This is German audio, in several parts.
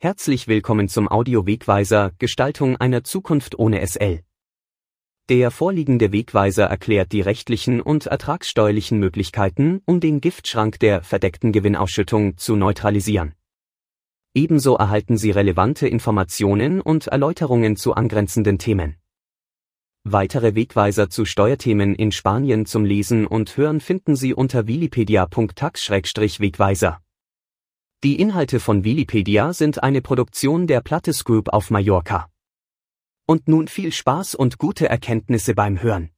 Herzlich willkommen zum Audio-Wegweiser Gestaltung einer Zukunft ohne SL. Der vorliegende Wegweiser erklärt die rechtlichen und ertragssteuerlichen Möglichkeiten, um den Giftschrank der verdeckten Gewinnausschüttung zu neutralisieren. Ebenso erhalten Sie relevante Informationen und Erläuterungen zu angrenzenden Themen. Weitere Wegweiser zu Steuerthemen in Spanien zum Lesen und Hören finden Sie unter wikipedia.tax-wegweiser. Die Inhalte von Wikipedia sind eine Produktion der Plattes Group auf Mallorca. Und nun viel Spaß und gute Erkenntnisse beim Hören.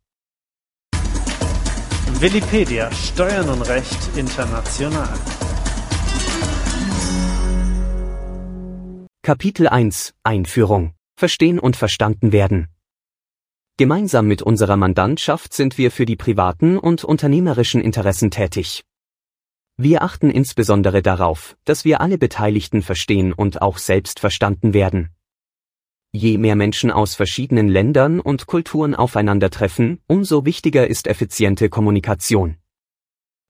Wikipedia Steuern und Recht international. Kapitel 1 Einführung Verstehen und verstanden werden. Gemeinsam mit unserer Mandantschaft sind wir für die privaten und unternehmerischen Interessen tätig. Wir achten insbesondere darauf, dass wir alle Beteiligten verstehen und auch selbst verstanden werden. Je mehr Menschen aus verschiedenen Ländern und Kulturen aufeinandertreffen, umso wichtiger ist effiziente Kommunikation.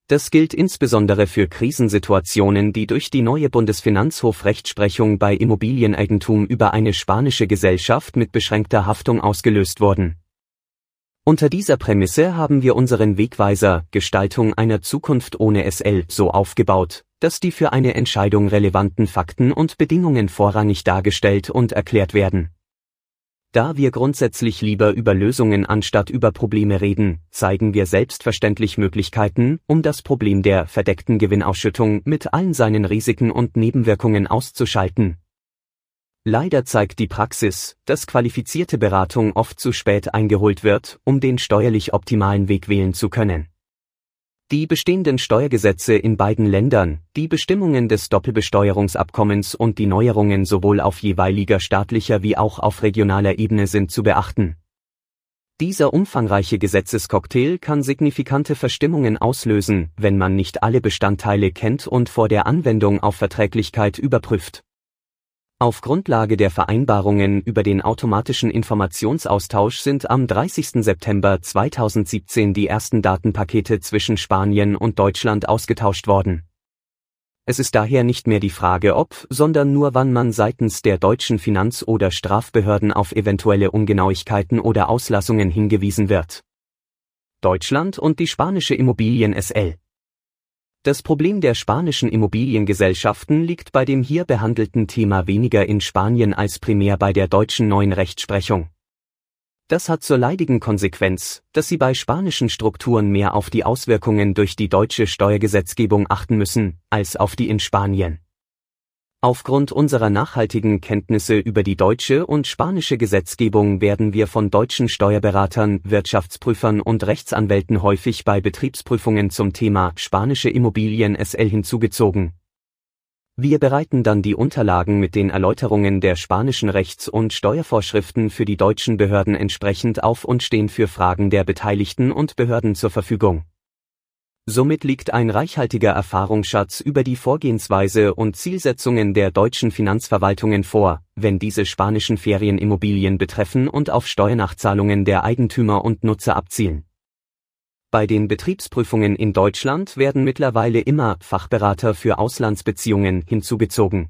Das gilt insbesondere für Krisensituationen, die durch die neue Bundesfinanzhof-Rechtsprechung bei Immobilieneigentum über eine spanische Gesellschaft mit beschränkter Haftung ausgelöst wurden. Unter dieser Prämisse haben wir unseren Wegweiser Gestaltung einer Zukunft ohne SL so aufgebaut, dass die für eine Entscheidung relevanten Fakten und Bedingungen vorrangig dargestellt und erklärt werden. Da wir grundsätzlich lieber über Lösungen anstatt über Probleme reden, zeigen wir selbstverständlich Möglichkeiten, um das Problem der verdeckten Gewinnausschüttung mit allen seinen Risiken und Nebenwirkungen auszuschalten, Leider zeigt die Praxis, dass qualifizierte Beratung oft zu spät eingeholt wird, um den steuerlich optimalen Weg wählen zu können. Die bestehenden Steuergesetze in beiden Ländern, die Bestimmungen des Doppelbesteuerungsabkommens und die Neuerungen sowohl auf jeweiliger staatlicher wie auch auf regionaler Ebene sind zu beachten. Dieser umfangreiche Gesetzescocktail kann signifikante Verstimmungen auslösen, wenn man nicht alle Bestandteile kennt und vor der Anwendung auf Verträglichkeit überprüft. Auf Grundlage der Vereinbarungen über den automatischen Informationsaustausch sind am 30. September 2017 die ersten Datenpakete zwischen Spanien und Deutschland ausgetauscht worden. Es ist daher nicht mehr die Frage ob, sondern nur wann man seitens der deutschen Finanz- oder Strafbehörden auf eventuelle Ungenauigkeiten oder Auslassungen hingewiesen wird. Deutschland und die spanische Immobilien SL das Problem der spanischen Immobiliengesellschaften liegt bei dem hier behandelten Thema weniger in Spanien als primär bei der deutschen neuen Rechtsprechung. Das hat zur leidigen Konsequenz, dass sie bei spanischen Strukturen mehr auf die Auswirkungen durch die deutsche Steuergesetzgebung achten müssen, als auf die in Spanien. Aufgrund unserer nachhaltigen Kenntnisse über die deutsche und spanische Gesetzgebung werden wir von deutschen Steuerberatern, Wirtschaftsprüfern und Rechtsanwälten häufig bei Betriebsprüfungen zum Thema spanische Immobilien SL hinzugezogen. Wir bereiten dann die Unterlagen mit den Erläuterungen der spanischen Rechts- und Steuervorschriften für die deutschen Behörden entsprechend auf und stehen für Fragen der Beteiligten und Behörden zur Verfügung. Somit liegt ein reichhaltiger Erfahrungsschatz über die Vorgehensweise und Zielsetzungen der deutschen Finanzverwaltungen vor, wenn diese spanischen Ferienimmobilien betreffen und auf Steuernachzahlungen der Eigentümer und Nutzer abzielen. Bei den Betriebsprüfungen in Deutschland werden mittlerweile immer Fachberater für Auslandsbeziehungen hinzugezogen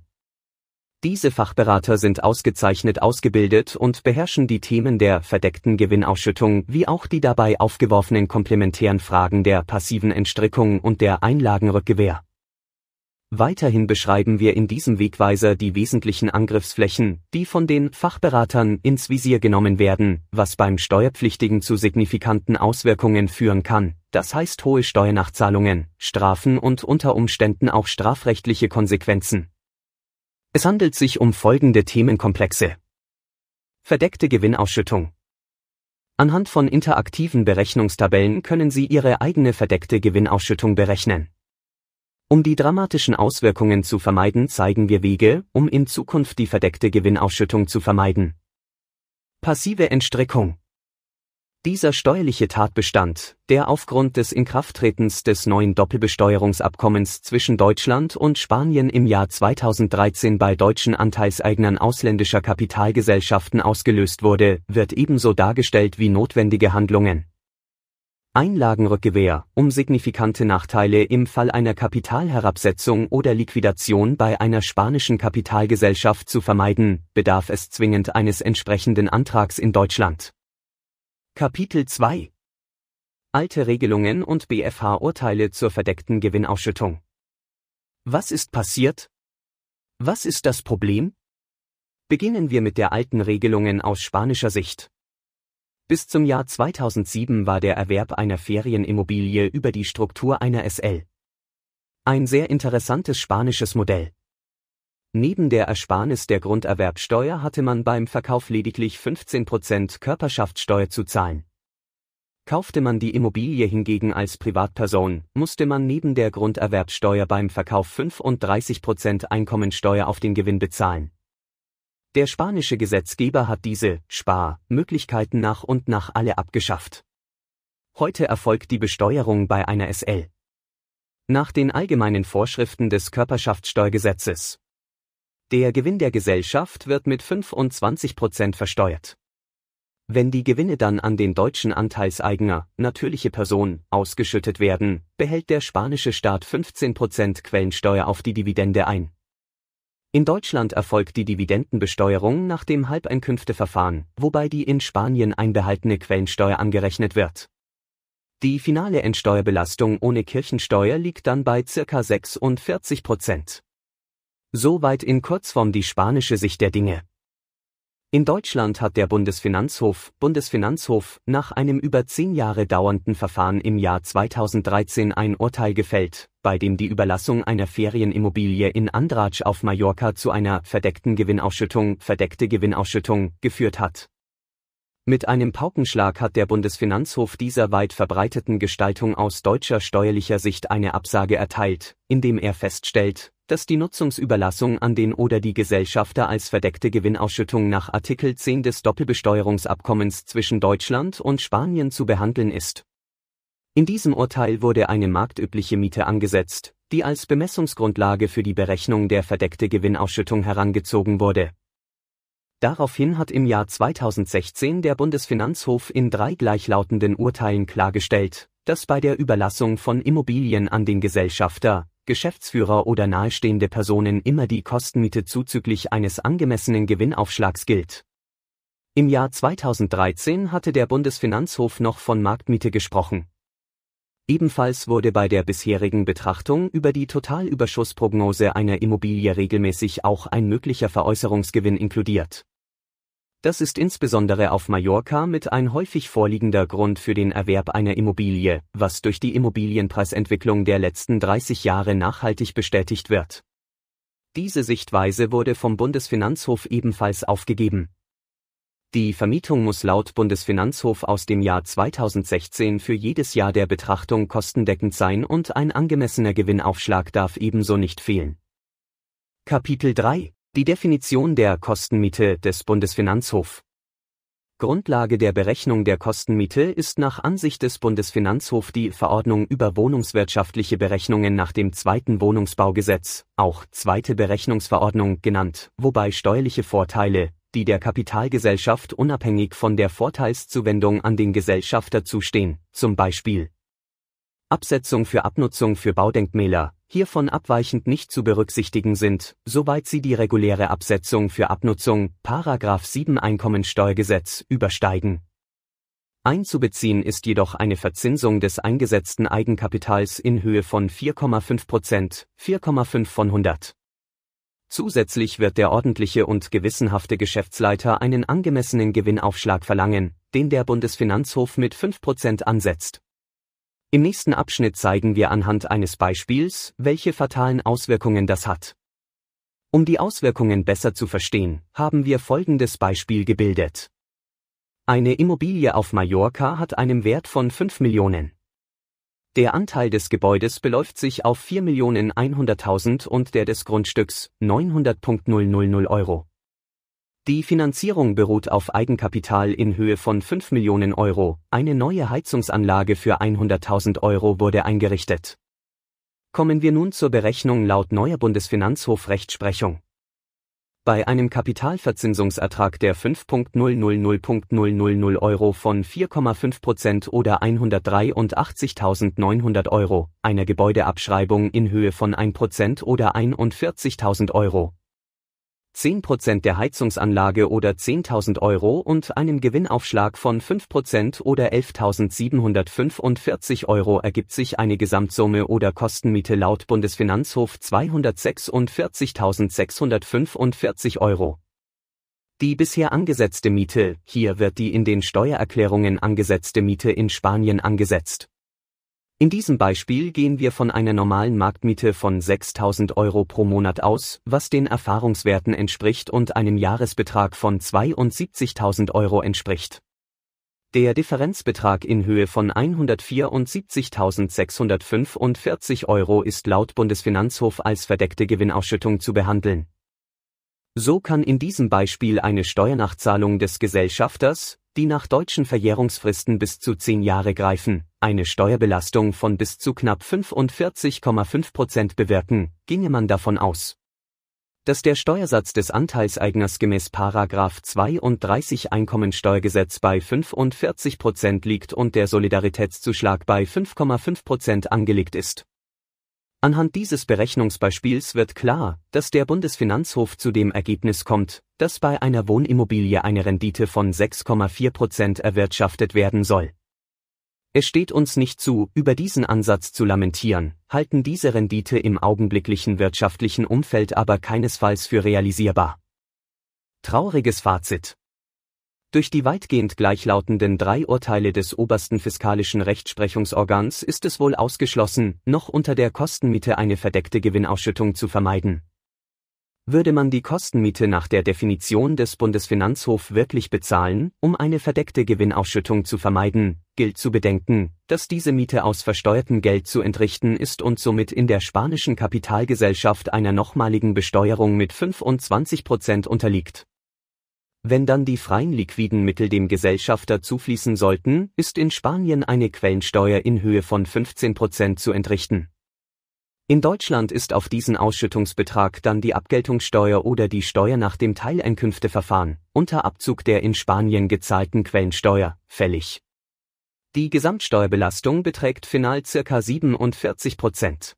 diese Fachberater sind ausgezeichnet ausgebildet und beherrschen die Themen der verdeckten Gewinnausschüttung wie auch die dabei aufgeworfenen komplementären Fragen der passiven Entstrickung und der Einlagenrückgewähr. Weiterhin beschreiben wir in diesem Wegweiser die wesentlichen Angriffsflächen, die von den Fachberatern ins Visier genommen werden, was beim Steuerpflichtigen zu signifikanten Auswirkungen führen kann, das heißt hohe Steuernachzahlungen, Strafen und unter Umständen auch strafrechtliche Konsequenzen. Es handelt sich um folgende Themenkomplexe. Verdeckte Gewinnausschüttung. Anhand von interaktiven Berechnungstabellen können Sie Ihre eigene verdeckte Gewinnausschüttung berechnen. Um die dramatischen Auswirkungen zu vermeiden, zeigen wir Wege, um in Zukunft die verdeckte Gewinnausschüttung zu vermeiden. Passive Entstrickung. Dieser steuerliche Tatbestand, der aufgrund des Inkrafttretens des neuen Doppelbesteuerungsabkommens zwischen Deutschland und Spanien im Jahr 2013 bei deutschen Anteilseignern ausländischer Kapitalgesellschaften ausgelöst wurde, wird ebenso dargestellt wie notwendige Handlungen. Einlagenrückgewähr, um signifikante Nachteile im Fall einer Kapitalherabsetzung oder Liquidation bei einer spanischen Kapitalgesellschaft zu vermeiden, bedarf es zwingend eines entsprechenden Antrags in Deutschland. Kapitel 2 Alte Regelungen und BFH-Urteile zur verdeckten Gewinnausschüttung. Was ist passiert? Was ist das Problem? Beginnen wir mit der alten Regelungen aus spanischer Sicht. Bis zum Jahr 2007 war der Erwerb einer Ferienimmobilie über die Struktur einer SL. Ein sehr interessantes spanisches Modell. Neben der Ersparnis der Grunderwerbsteuer hatte man beim Verkauf lediglich 15% Körperschaftssteuer zu zahlen. Kaufte man die Immobilie hingegen als Privatperson, musste man neben der Grunderwerbsteuer beim Verkauf 35% Einkommensteuer auf den Gewinn bezahlen. Der spanische Gesetzgeber hat diese Sparmöglichkeiten nach und nach alle abgeschafft. Heute erfolgt die Besteuerung bei einer SL. Nach den allgemeinen Vorschriften des Körperschaftssteuergesetzes. Der Gewinn der Gesellschaft wird mit 25 Prozent versteuert. Wenn die Gewinne dann an den deutschen Anteilseigner, natürliche Person, ausgeschüttet werden, behält der spanische Staat 15 Prozent Quellensteuer auf die Dividende ein. In Deutschland erfolgt die Dividendenbesteuerung nach dem Halbeinkünfteverfahren, wobei die in Spanien einbehaltene Quellensteuer angerechnet wird. Die finale Endsteuerbelastung ohne Kirchensteuer liegt dann bei circa 46 Prozent. Soweit in Kurzform die spanische Sicht der Dinge. In Deutschland hat der Bundesfinanzhof, Bundesfinanzhof nach einem über zehn Jahre dauernden Verfahren im Jahr 2013 ein Urteil gefällt, bei dem die Überlassung einer Ferienimmobilie in Andratsch auf Mallorca zu einer verdeckten Gewinnausschüttung, verdeckte Gewinnausschüttung, geführt hat. Mit einem Paukenschlag hat der Bundesfinanzhof dieser weit verbreiteten Gestaltung aus deutscher steuerlicher Sicht eine Absage erteilt, indem er feststellt, dass die Nutzungsüberlassung an den oder die Gesellschafter als verdeckte Gewinnausschüttung nach Artikel 10 des Doppelbesteuerungsabkommens zwischen Deutschland und Spanien zu behandeln ist. In diesem Urteil wurde eine marktübliche Miete angesetzt, die als Bemessungsgrundlage für die Berechnung der verdeckte Gewinnausschüttung herangezogen wurde. Daraufhin hat im Jahr 2016 der Bundesfinanzhof in drei gleichlautenden Urteilen klargestellt, dass bei der Überlassung von Immobilien an den Gesellschafter Geschäftsführer oder nahestehende Personen immer die Kostenmiete zuzüglich eines angemessenen Gewinnaufschlags gilt. Im Jahr 2013 hatte der Bundesfinanzhof noch von Marktmiete gesprochen. Ebenfalls wurde bei der bisherigen Betrachtung über die Totalüberschussprognose einer Immobilie regelmäßig auch ein möglicher Veräußerungsgewinn inkludiert. Das ist insbesondere auf Mallorca mit ein häufig vorliegender Grund für den Erwerb einer Immobilie, was durch die Immobilienpreisentwicklung der letzten 30 Jahre nachhaltig bestätigt wird. Diese Sichtweise wurde vom Bundesfinanzhof ebenfalls aufgegeben. Die Vermietung muss laut Bundesfinanzhof aus dem Jahr 2016 für jedes Jahr der Betrachtung kostendeckend sein und ein angemessener Gewinnaufschlag darf ebenso nicht fehlen. Kapitel 3 die Definition der Kostenmiete des Bundesfinanzhof. Grundlage der Berechnung der Kostenmiete ist nach Ansicht des Bundesfinanzhof die Verordnung über wohnungswirtschaftliche Berechnungen nach dem zweiten Wohnungsbaugesetz, auch zweite Berechnungsverordnung genannt, wobei steuerliche Vorteile, die der Kapitalgesellschaft unabhängig von der Vorteilszuwendung an den Gesellschafter zustehen, zum Beispiel Absetzung für Abnutzung für Baudenkmäler, hiervon abweichend nicht zu berücksichtigen sind, soweit sie die reguläre Absetzung für Abnutzung, Paragraph 7 Einkommensteuergesetz, übersteigen. Einzubeziehen ist jedoch eine Verzinsung des eingesetzten Eigenkapitals in Höhe von 4,5 Prozent, 4,5 von 100. Zusätzlich wird der ordentliche und gewissenhafte Geschäftsleiter einen angemessenen Gewinnaufschlag verlangen, den der Bundesfinanzhof mit 5 Prozent ansetzt. Im nächsten Abschnitt zeigen wir anhand eines Beispiels, welche fatalen Auswirkungen das hat. Um die Auswirkungen besser zu verstehen, haben wir folgendes Beispiel gebildet. Eine Immobilie auf Mallorca hat einen Wert von 5 Millionen. Der Anteil des Gebäudes beläuft sich auf 4.100.000 und der des Grundstücks 900.000 Euro. Die Finanzierung beruht auf Eigenkapital in Höhe von 5 Millionen Euro, eine neue Heizungsanlage für 100.000 Euro wurde eingerichtet. Kommen wir nun zur Berechnung laut neuer Bundesfinanzhof Rechtsprechung. Bei einem Kapitalverzinsungsertrag der 5.000.000 Euro von 4,5% oder 183.900 Euro, einer Gebäudeabschreibung in Höhe von 1% oder 41.000 Euro, 10% der Heizungsanlage oder 10.000 Euro und einem Gewinnaufschlag von 5% oder 11.745 Euro ergibt sich eine Gesamtsumme oder Kostenmiete laut Bundesfinanzhof 246.645 Euro. Die bisher angesetzte Miete, hier wird die in den Steuererklärungen angesetzte Miete in Spanien angesetzt. In diesem Beispiel gehen wir von einer normalen Marktmiete von 6000 Euro pro Monat aus, was den Erfahrungswerten entspricht und einem Jahresbetrag von 72.000 Euro entspricht. Der Differenzbetrag in Höhe von 174.645 Euro ist laut Bundesfinanzhof als verdeckte Gewinnausschüttung zu behandeln. So kann in diesem Beispiel eine Steuernachzahlung des Gesellschafters, die nach deutschen Verjährungsfristen bis zu zehn Jahre greifen, eine Steuerbelastung von bis zu knapp 45,5 Prozent bewirken, ginge man davon aus, dass der Steuersatz des Anteilseigners gemäß Paragraph 32 Einkommensteuergesetz bei 45 Prozent liegt und der Solidaritätszuschlag bei 5,5 Prozent angelegt ist. Anhand dieses Berechnungsbeispiels wird klar, dass der Bundesfinanzhof zu dem Ergebnis kommt, dass bei einer Wohnimmobilie eine Rendite von 6,4 Prozent erwirtschaftet werden soll. Es steht uns nicht zu, über diesen Ansatz zu lamentieren, halten diese Rendite im augenblicklichen wirtschaftlichen Umfeld aber keinesfalls für realisierbar. Trauriges Fazit. Durch die weitgehend gleichlautenden drei Urteile des obersten fiskalischen Rechtsprechungsorgans ist es wohl ausgeschlossen, noch unter der Kostenmiete eine verdeckte Gewinnausschüttung zu vermeiden. Würde man die Kostenmiete nach der Definition des Bundesfinanzhof wirklich bezahlen, um eine verdeckte Gewinnausschüttung zu vermeiden, gilt zu bedenken, dass diese Miete aus versteuertem Geld zu entrichten ist und somit in der spanischen Kapitalgesellschaft einer nochmaligen Besteuerung mit 25 Prozent unterliegt. Wenn dann die freien liquiden Mittel dem Gesellschafter zufließen sollten, ist in Spanien eine Quellensteuer in Höhe von 15 Prozent zu entrichten. In Deutschland ist auf diesen Ausschüttungsbetrag dann die Abgeltungssteuer oder die Steuer nach dem Teileinkünfteverfahren, unter Abzug der in Spanien gezahlten Quellensteuer, fällig. Die Gesamtsteuerbelastung beträgt final circa 47 Prozent.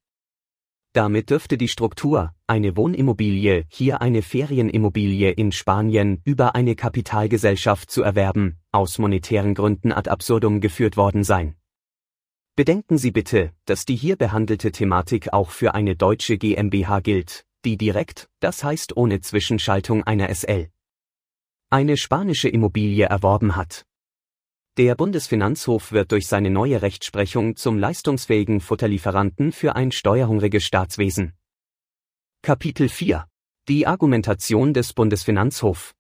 Damit dürfte die Struktur, eine Wohnimmobilie, hier eine Ferienimmobilie in Spanien über eine Kapitalgesellschaft zu erwerben, aus monetären Gründen ad absurdum geführt worden sein. Bedenken Sie bitte, dass die hier behandelte Thematik auch für eine deutsche GmbH gilt, die direkt, das heißt ohne Zwischenschaltung einer SL, eine spanische Immobilie erworben hat. Der Bundesfinanzhof wird durch seine neue Rechtsprechung zum leistungsfähigen Futterlieferanten für ein steuerhungriges Staatswesen. Kapitel 4 Die Argumentation des Bundesfinanzhof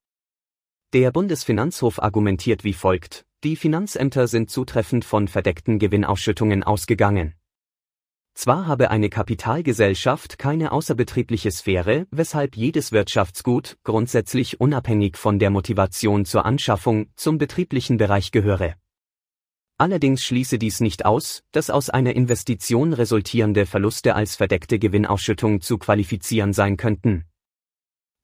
Der Bundesfinanzhof argumentiert wie folgt, die Finanzämter sind zutreffend von verdeckten Gewinnausschüttungen ausgegangen. Zwar habe eine Kapitalgesellschaft keine außerbetriebliche Sphäre, weshalb jedes Wirtschaftsgut grundsätzlich unabhängig von der Motivation zur Anschaffung zum betrieblichen Bereich gehöre. Allerdings schließe dies nicht aus, dass aus einer Investition resultierende Verluste als verdeckte Gewinnausschüttung zu qualifizieren sein könnten.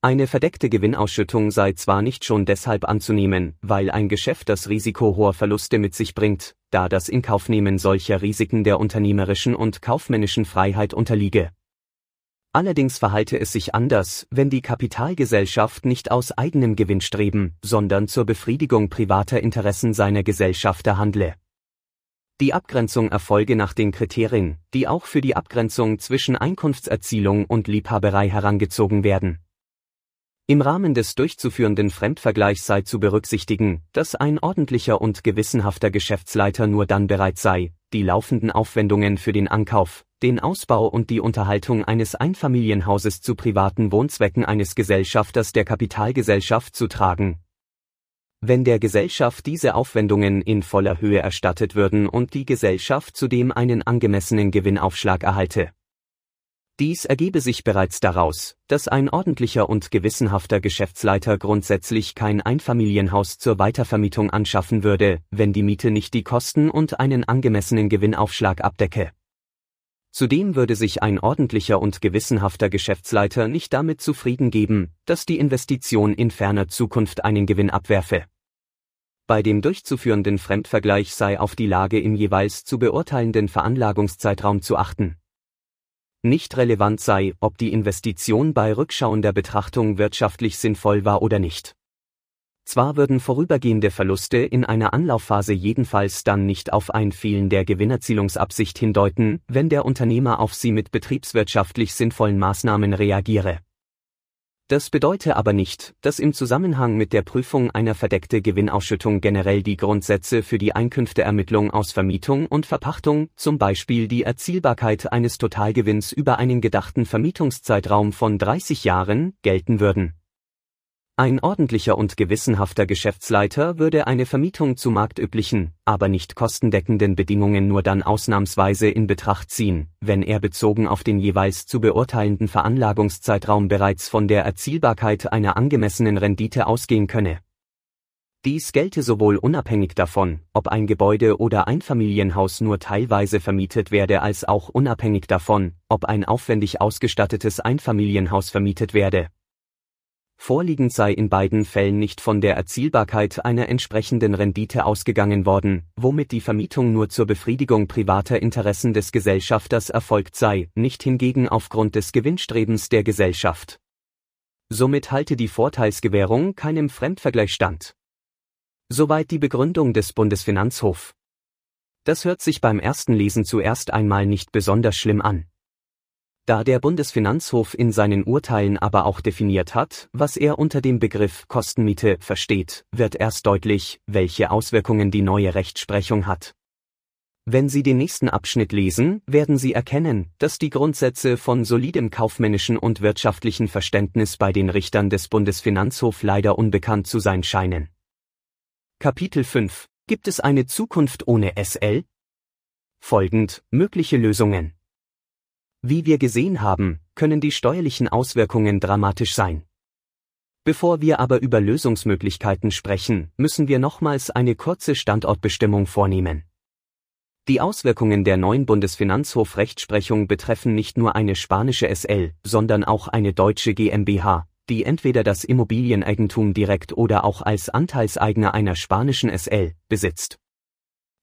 Eine verdeckte Gewinnausschüttung sei zwar nicht schon deshalb anzunehmen, weil ein Geschäft das Risiko hoher Verluste mit sich bringt, da das Inkaufnehmen solcher Risiken der unternehmerischen und kaufmännischen Freiheit unterliege. Allerdings verhalte es sich anders, wenn die Kapitalgesellschaft nicht aus eigenem Gewinnstreben, sondern zur Befriedigung privater Interessen seiner Gesellschafter handle. Die Abgrenzung erfolge nach den Kriterien, die auch für die Abgrenzung zwischen Einkunftserzielung und Liebhaberei herangezogen werden. Im Rahmen des durchzuführenden Fremdvergleichs sei zu berücksichtigen, dass ein ordentlicher und gewissenhafter Geschäftsleiter nur dann bereit sei, die laufenden Aufwendungen für den Ankauf, den Ausbau und die Unterhaltung eines Einfamilienhauses zu privaten Wohnzwecken eines Gesellschafters der Kapitalgesellschaft zu tragen. Wenn der Gesellschaft diese Aufwendungen in voller Höhe erstattet würden und die Gesellschaft zudem einen angemessenen Gewinnaufschlag erhalte dies ergebe sich bereits daraus, dass ein ordentlicher und gewissenhafter Geschäftsleiter grundsätzlich kein Einfamilienhaus zur Weitervermietung anschaffen würde, wenn die Miete nicht die Kosten und einen angemessenen Gewinnaufschlag abdecke. Zudem würde sich ein ordentlicher und gewissenhafter Geschäftsleiter nicht damit zufrieden geben, dass die Investition in ferner Zukunft einen Gewinn abwerfe. Bei dem durchzuführenden Fremdvergleich sei auf die Lage im jeweils zu beurteilenden Veranlagungszeitraum zu achten. Nicht relevant sei, ob die Investition bei rückschauender Betrachtung wirtschaftlich sinnvoll war oder nicht. Zwar würden vorübergehende Verluste in einer Anlaufphase jedenfalls dann nicht auf ein Fehlen der Gewinnerzielungsabsicht hindeuten, wenn der Unternehmer auf sie mit betriebswirtschaftlich sinnvollen Maßnahmen reagiere. Das bedeute aber nicht, dass im Zusammenhang mit der Prüfung einer verdeckte Gewinnausschüttung generell die Grundsätze für die Einkünfteermittlung aus Vermietung und Verpachtung, zum Beispiel die Erzielbarkeit eines Totalgewinns über einen gedachten Vermietungszeitraum von 30 Jahren, gelten würden ein ordentlicher und gewissenhafter Geschäftsleiter würde eine Vermietung zu marktüblichen, aber nicht kostendeckenden Bedingungen nur dann ausnahmsweise in Betracht ziehen, wenn er bezogen auf den jeweils zu beurteilenden Veranlagungszeitraum bereits von der Erzielbarkeit einer angemessenen Rendite ausgehen könne. Dies gelte sowohl unabhängig davon, ob ein Gebäude oder Einfamilienhaus nur teilweise vermietet werde, als auch unabhängig davon, ob ein aufwendig ausgestattetes Einfamilienhaus vermietet werde Vorliegend sei in beiden Fällen nicht von der Erzielbarkeit einer entsprechenden Rendite ausgegangen worden, womit die Vermietung nur zur Befriedigung privater Interessen des Gesellschafters erfolgt sei, nicht hingegen aufgrund des Gewinnstrebens der Gesellschaft. Somit halte die Vorteilsgewährung keinem Fremdvergleich stand. Soweit die Begründung des Bundesfinanzhof. Das hört sich beim ersten Lesen zuerst einmal nicht besonders schlimm an. Da der Bundesfinanzhof in seinen Urteilen aber auch definiert hat, was er unter dem Begriff Kostenmiete versteht, wird erst deutlich, welche Auswirkungen die neue Rechtsprechung hat. Wenn Sie den nächsten Abschnitt lesen, werden Sie erkennen, dass die Grundsätze von solidem kaufmännischen und wirtschaftlichen Verständnis bei den Richtern des Bundesfinanzhof leider unbekannt zu sein scheinen. Kapitel 5 Gibt es eine Zukunft ohne SL? Folgend mögliche Lösungen. Wie wir gesehen haben, können die steuerlichen Auswirkungen dramatisch sein. Bevor wir aber über Lösungsmöglichkeiten sprechen, müssen wir nochmals eine kurze Standortbestimmung vornehmen. Die Auswirkungen der neuen Bundesfinanzhof-Rechtsprechung betreffen nicht nur eine spanische SL, sondern auch eine deutsche GmbH, die entweder das Immobilieneigentum direkt oder auch als Anteilseigner einer spanischen SL besitzt.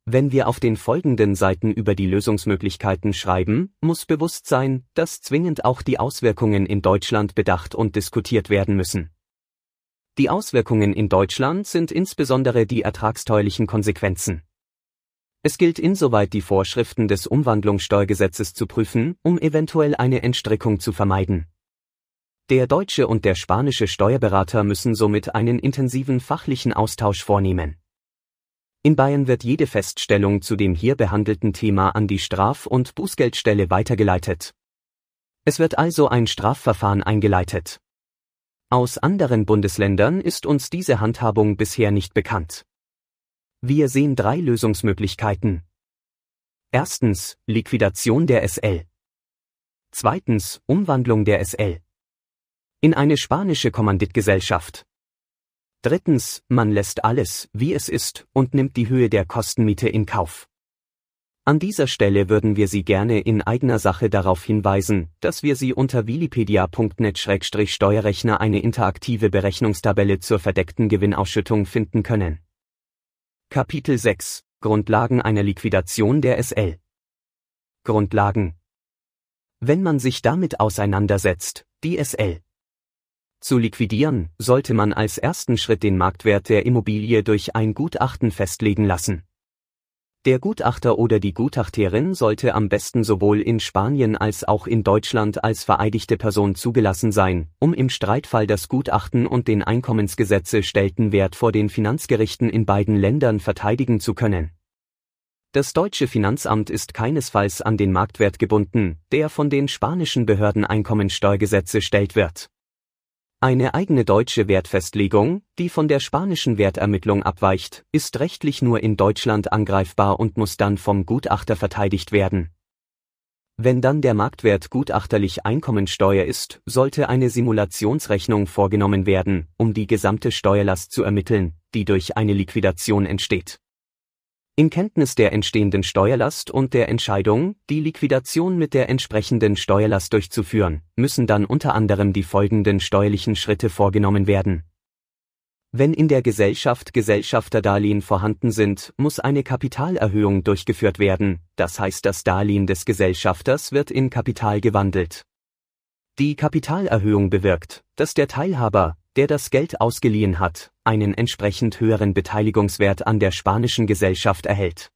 Wenn wir auf den folgenden Seiten über die Lösungsmöglichkeiten schreiben, muss bewusst sein, dass zwingend auch die Auswirkungen in Deutschland bedacht und diskutiert werden müssen. Die Auswirkungen in Deutschland sind insbesondere die ertragsteuerlichen Konsequenzen. Es gilt insoweit die Vorschriften des Umwandlungssteuergesetzes zu prüfen, um eventuell eine Entstrickung zu vermeiden. Der deutsche und der spanische Steuerberater müssen somit einen intensiven fachlichen Austausch vornehmen. In Bayern wird jede Feststellung zu dem hier behandelten Thema an die Straf- und Bußgeldstelle weitergeleitet. Es wird also ein Strafverfahren eingeleitet. Aus anderen Bundesländern ist uns diese Handhabung bisher nicht bekannt. Wir sehen drei Lösungsmöglichkeiten. Erstens, Liquidation der SL. Zweitens, Umwandlung der SL. In eine spanische Kommanditgesellschaft. Drittens, man lässt alles, wie es ist, und nimmt die Höhe der Kostenmiete in Kauf. An dieser Stelle würden wir Sie gerne in eigener Sache darauf hinweisen, dass wir Sie unter wikipedia.net-steuerrechner eine interaktive Berechnungstabelle zur verdeckten Gewinnausschüttung finden können. Kapitel 6 Grundlagen einer Liquidation der SL Grundlagen Wenn man sich damit auseinandersetzt, die SL zu liquidieren, sollte man als ersten Schritt den Marktwert der Immobilie durch ein Gutachten festlegen lassen. Der Gutachter oder die Gutachterin sollte am besten sowohl in Spanien als auch in Deutschland als vereidigte Person zugelassen sein, um im Streitfall das Gutachten und den Einkommensgesetze stellten Wert vor den Finanzgerichten in beiden Ländern verteidigen zu können. Das deutsche Finanzamt ist keinesfalls an den Marktwert gebunden, der von den spanischen Behörden Einkommensteuergesetze stellt wird. Eine eigene deutsche Wertfestlegung, die von der spanischen Wertermittlung abweicht, ist rechtlich nur in Deutschland angreifbar und muss dann vom Gutachter verteidigt werden. Wenn dann der Marktwert gutachterlich Einkommensteuer ist, sollte eine Simulationsrechnung vorgenommen werden, um die gesamte Steuerlast zu ermitteln, die durch eine Liquidation entsteht. In Kenntnis der entstehenden Steuerlast und der Entscheidung, die Liquidation mit der entsprechenden Steuerlast durchzuführen, müssen dann unter anderem die folgenden steuerlichen Schritte vorgenommen werden. Wenn in der Gesellschaft Gesellschafterdarlehen vorhanden sind, muss eine Kapitalerhöhung durchgeführt werden, das heißt das Darlehen des Gesellschafters wird in Kapital gewandelt. Die Kapitalerhöhung bewirkt, dass der Teilhaber, der das Geld ausgeliehen hat, einen entsprechend höheren Beteiligungswert an der spanischen Gesellschaft erhält.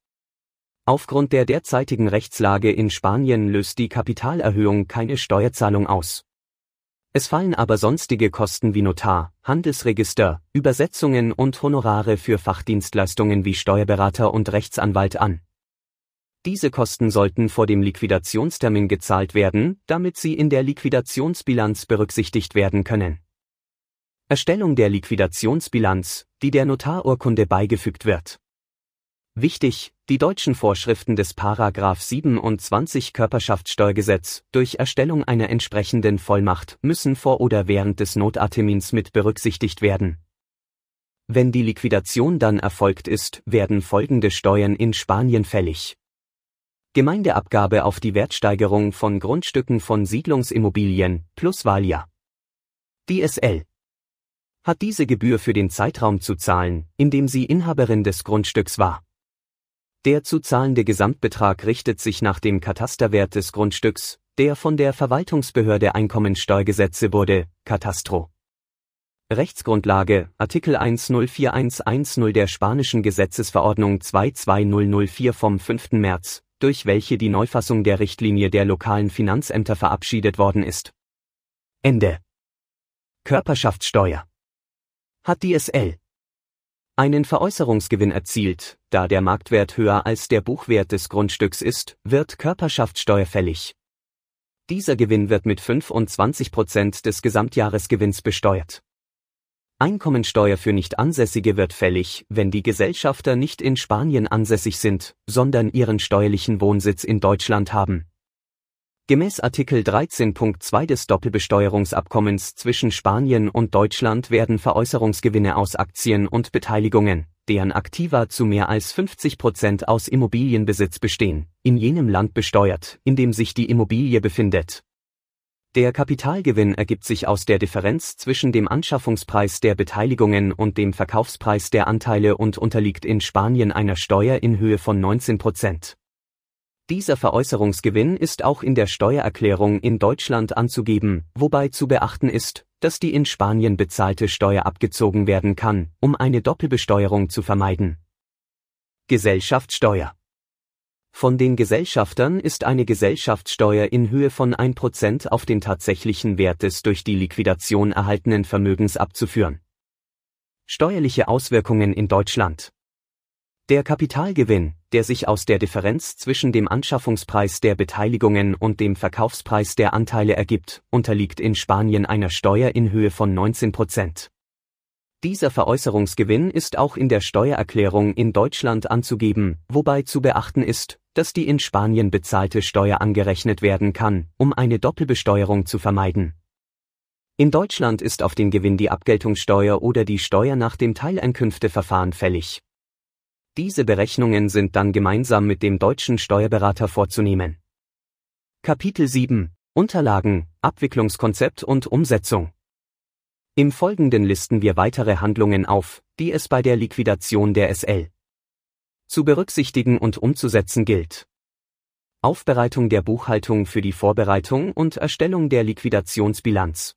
Aufgrund der derzeitigen Rechtslage in Spanien löst die Kapitalerhöhung keine Steuerzahlung aus. Es fallen aber sonstige Kosten wie Notar, Handelsregister, Übersetzungen und Honorare für Fachdienstleistungen wie Steuerberater und Rechtsanwalt an. Diese Kosten sollten vor dem Liquidationstermin gezahlt werden, damit sie in der Liquidationsbilanz berücksichtigt werden können. Erstellung der Liquidationsbilanz, die der Notarurkunde beigefügt wird. Wichtig, die deutschen Vorschriften des Paragraph 27 Körperschaftssteuergesetz durch Erstellung einer entsprechenden Vollmacht müssen vor oder während des Notartermins mit berücksichtigt werden. Wenn die Liquidation dann erfolgt ist, werden folgende Steuern in Spanien fällig. Gemeindeabgabe auf die Wertsteigerung von Grundstücken von Siedlungsimmobilien plus Valia. DSL hat diese Gebühr für den Zeitraum zu zahlen, in dem sie Inhaberin des Grundstücks war. Der zu zahlende Gesamtbetrag richtet sich nach dem Katasterwert des Grundstücks, der von der Verwaltungsbehörde Einkommensteuergesetze wurde, Katastro. Rechtsgrundlage Artikel 104110 der spanischen Gesetzesverordnung 22004 vom 5. März, durch welche die Neufassung der Richtlinie der lokalen Finanzämter verabschiedet worden ist. Ende. Körperschaftssteuer hat die SL einen Veräußerungsgewinn erzielt, da der Marktwert höher als der Buchwert des Grundstücks ist, wird Körperschaftssteuer fällig. Dieser Gewinn wird mit 25 Prozent des Gesamtjahresgewinns besteuert. Einkommensteuer für Nicht-Ansässige wird fällig, wenn die Gesellschafter nicht in Spanien ansässig sind, sondern ihren steuerlichen Wohnsitz in Deutschland haben. Gemäß Artikel 13.2 des Doppelbesteuerungsabkommens zwischen Spanien und Deutschland werden Veräußerungsgewinne aus Aktien und Beteiligungen, deren Aktiva zu mehr als 50 Prozent aus Immobilienbesitz bestehen, in jenem Land besteuert, in dem sich die Immobilie befindet. Der Kapitalgewinn ergibt sich aus der Differenz zwischen dem Anschaffungspreis der Beteiligungen und dem Verkaufspreis der Anteile und unterliegt in Spanien einer Steuer in Höhe von 19 Prozent. Dieser Veräußerungsgewinn ist auch in der Steuererklärung in Deutschland anzugeben, wobei zu beachten ist, dass die in Spanien bezahlte Steuer abgezogen werden kann, um eine Doppelbesteuerung zu vermeiden. Gesellschaftssteuer Von den Gesellschaftern ist eine Gesellschaftssteuer in Höhe von 1% auf den tatsächlichen Wert des durch die Liquidation erhaltenen Vermögens abzuführen. Steuerliche Auswirkungen in Deutschland der Kapitalgewinn, der sich aus der Differenz zwischen dem Anschaffungspreis der Beteiligungen und dem Verkaufspreis der Anteile ergibt, unterliegt in Spanien einer Steuer in Höhe von 19 Prozent. Dieser Veräußerungsgewinn ist auch in der Steuererklärung in Deutschland anzugeben, wobei zu beachten ist, dass die in Spanien bezahlte Steuer angerechnet werden kann, um eine Doppelbesteuerung zu vermeiden. In Deutschland ist auf den Gewinn die Abgeltungssteuer oder die Steuer nach dem Teileinkünfteverfahren fällig. Diese Berechnungen sind dann gemeinsam mit dem deutschen Steuerberater vorzunehmen. Kapitel 7 Unterlagen, Abwicklungskonzept und Umsetzung. Im Folgenden listen wir weitere Handlungen auf, die es bei der Liquidation der SL zu berücksichtigen und umzusetzen gilt. Aufbereitung der Buchhaltung für die Vorbereitung und Erstellung der Liquidationsbilanz.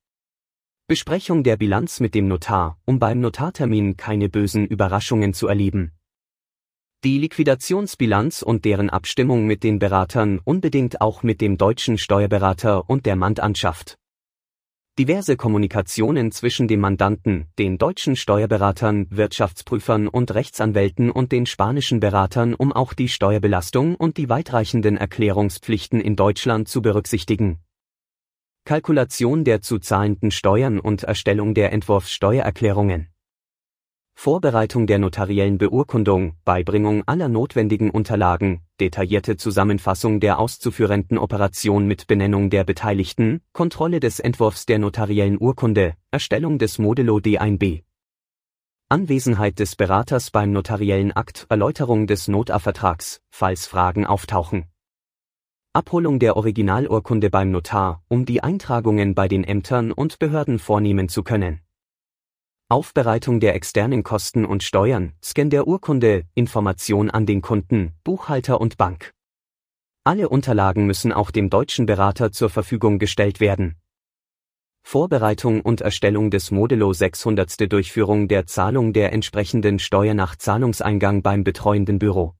Besprechung der Bilanz mit dem Notar, um beim Notartermin keine bösen Überraschungen zu erleben. Die Liquidationsbilanz und deren Abstimmung mit den Beratern unbedingt auch mit dem deutschen Steuerberater und der Mandantschaft. Diverse Kommunikationen zwischen dem Mandanten, den deutschen Steuerberatern, Wirtschaftsprüfern und Rechtsanwälten und den spanischen Beratern, um auch die Steuerbelastung und die weitreichenden Erklärungspflichten in Deutschland zu berücksichtigen. Kalkulation der zu zahlenden Steuern und Erstellung der Entwurfssteuererklärungen. Vorbereitung der notariellen Beurkundung, Beibringung aller notwendigen Unterlagen, detaillierte Zusammenfassung der auszuführenden Operation mit Benennung der Beteiligten, Kontrolle des Entwurfs der notariellen Urkunde, Erstellung des Modulo D1b. Anwesenheit des Beraters beim notariellen Akt, Erläuterung des Notarvertrags, falls Fragen auftauchen. Abholung der Originalurkunde beim Notar, um die Eintragungen bei den Ämtern und Behörden vornehmen zu können. Aufbereitung der externen Kosten und Steuern, Scan der Urkunde, Information an den Kunden, Buchhalter und Bank. Alle Unterlagen müssen auch dem deutschen Berater zur Verfügung gestellt werden. Vorbereitung und Erstellung des Modulo 600. Durchführung der Zahlung der entsprechenden Steuer nach Zahlungseingang beim betreuenden Büro.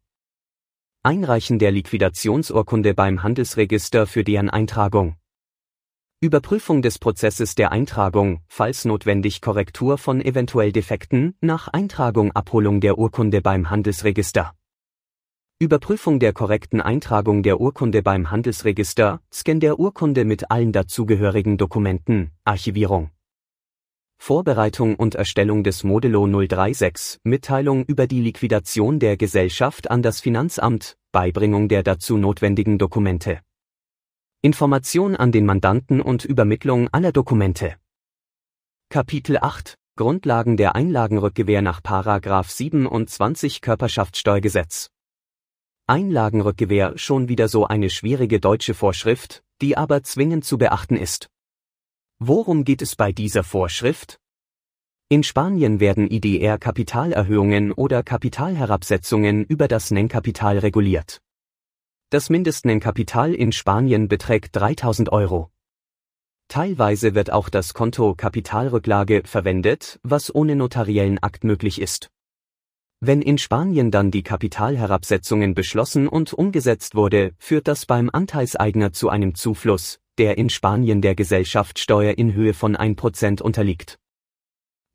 Einreichen der Liquidationsurkunde beim Handelsregister für deren Eintragung. Überprüfung des Prozesses der Eintragung, falls notwendig Korrektur von eventuell Defekten, nach Eintragung Abholung der Urkunde beim Handelsregister. Überprüfung der korrekten Eintragung der Urkunde beim Handelsregister, Scan der Urkunde mit allen dazugehörigen Dokumenten, Archivierung. Vorbereitung und Erstellung des Modulo 036, Mitteilung über die Liquidation der Gesellschaft an das Finanzamt, Beibringung der dazu notwendigen Dokumente. Information an den Mandanten und Übermittlung aller Dokumente. Kapitel 8 Grundlagen der Einlagenrückgewähr nach Paragraph 27 Körperschaftssteuergesetz. Einlagenrückgewähr schon wieder so eine schwierige deutsche Vorschrift, die aber zwingend zu beachten ist. Worum geht es bei dieser Vorschrift? In Spanien werden IDR-Kapitalerhöhungen oder Kapitalherabsetzungen über das Nennkapital reguliert. Das Mindestnennkapital in Spanien beträgt 3000 Euro. Teilweise wird auch das Konto Kapitalrücklage verwendet, was ohne notariellen Akt möglich ist. Wenn in Spanien dann die Kapitalherabsetzungen beschlossen und umgesetzt wurde, führt das beim Anteilseigner zu einem Zufluss, der in Spanien der Gesellschaftssteuer in Höhe von 1% unterliegt.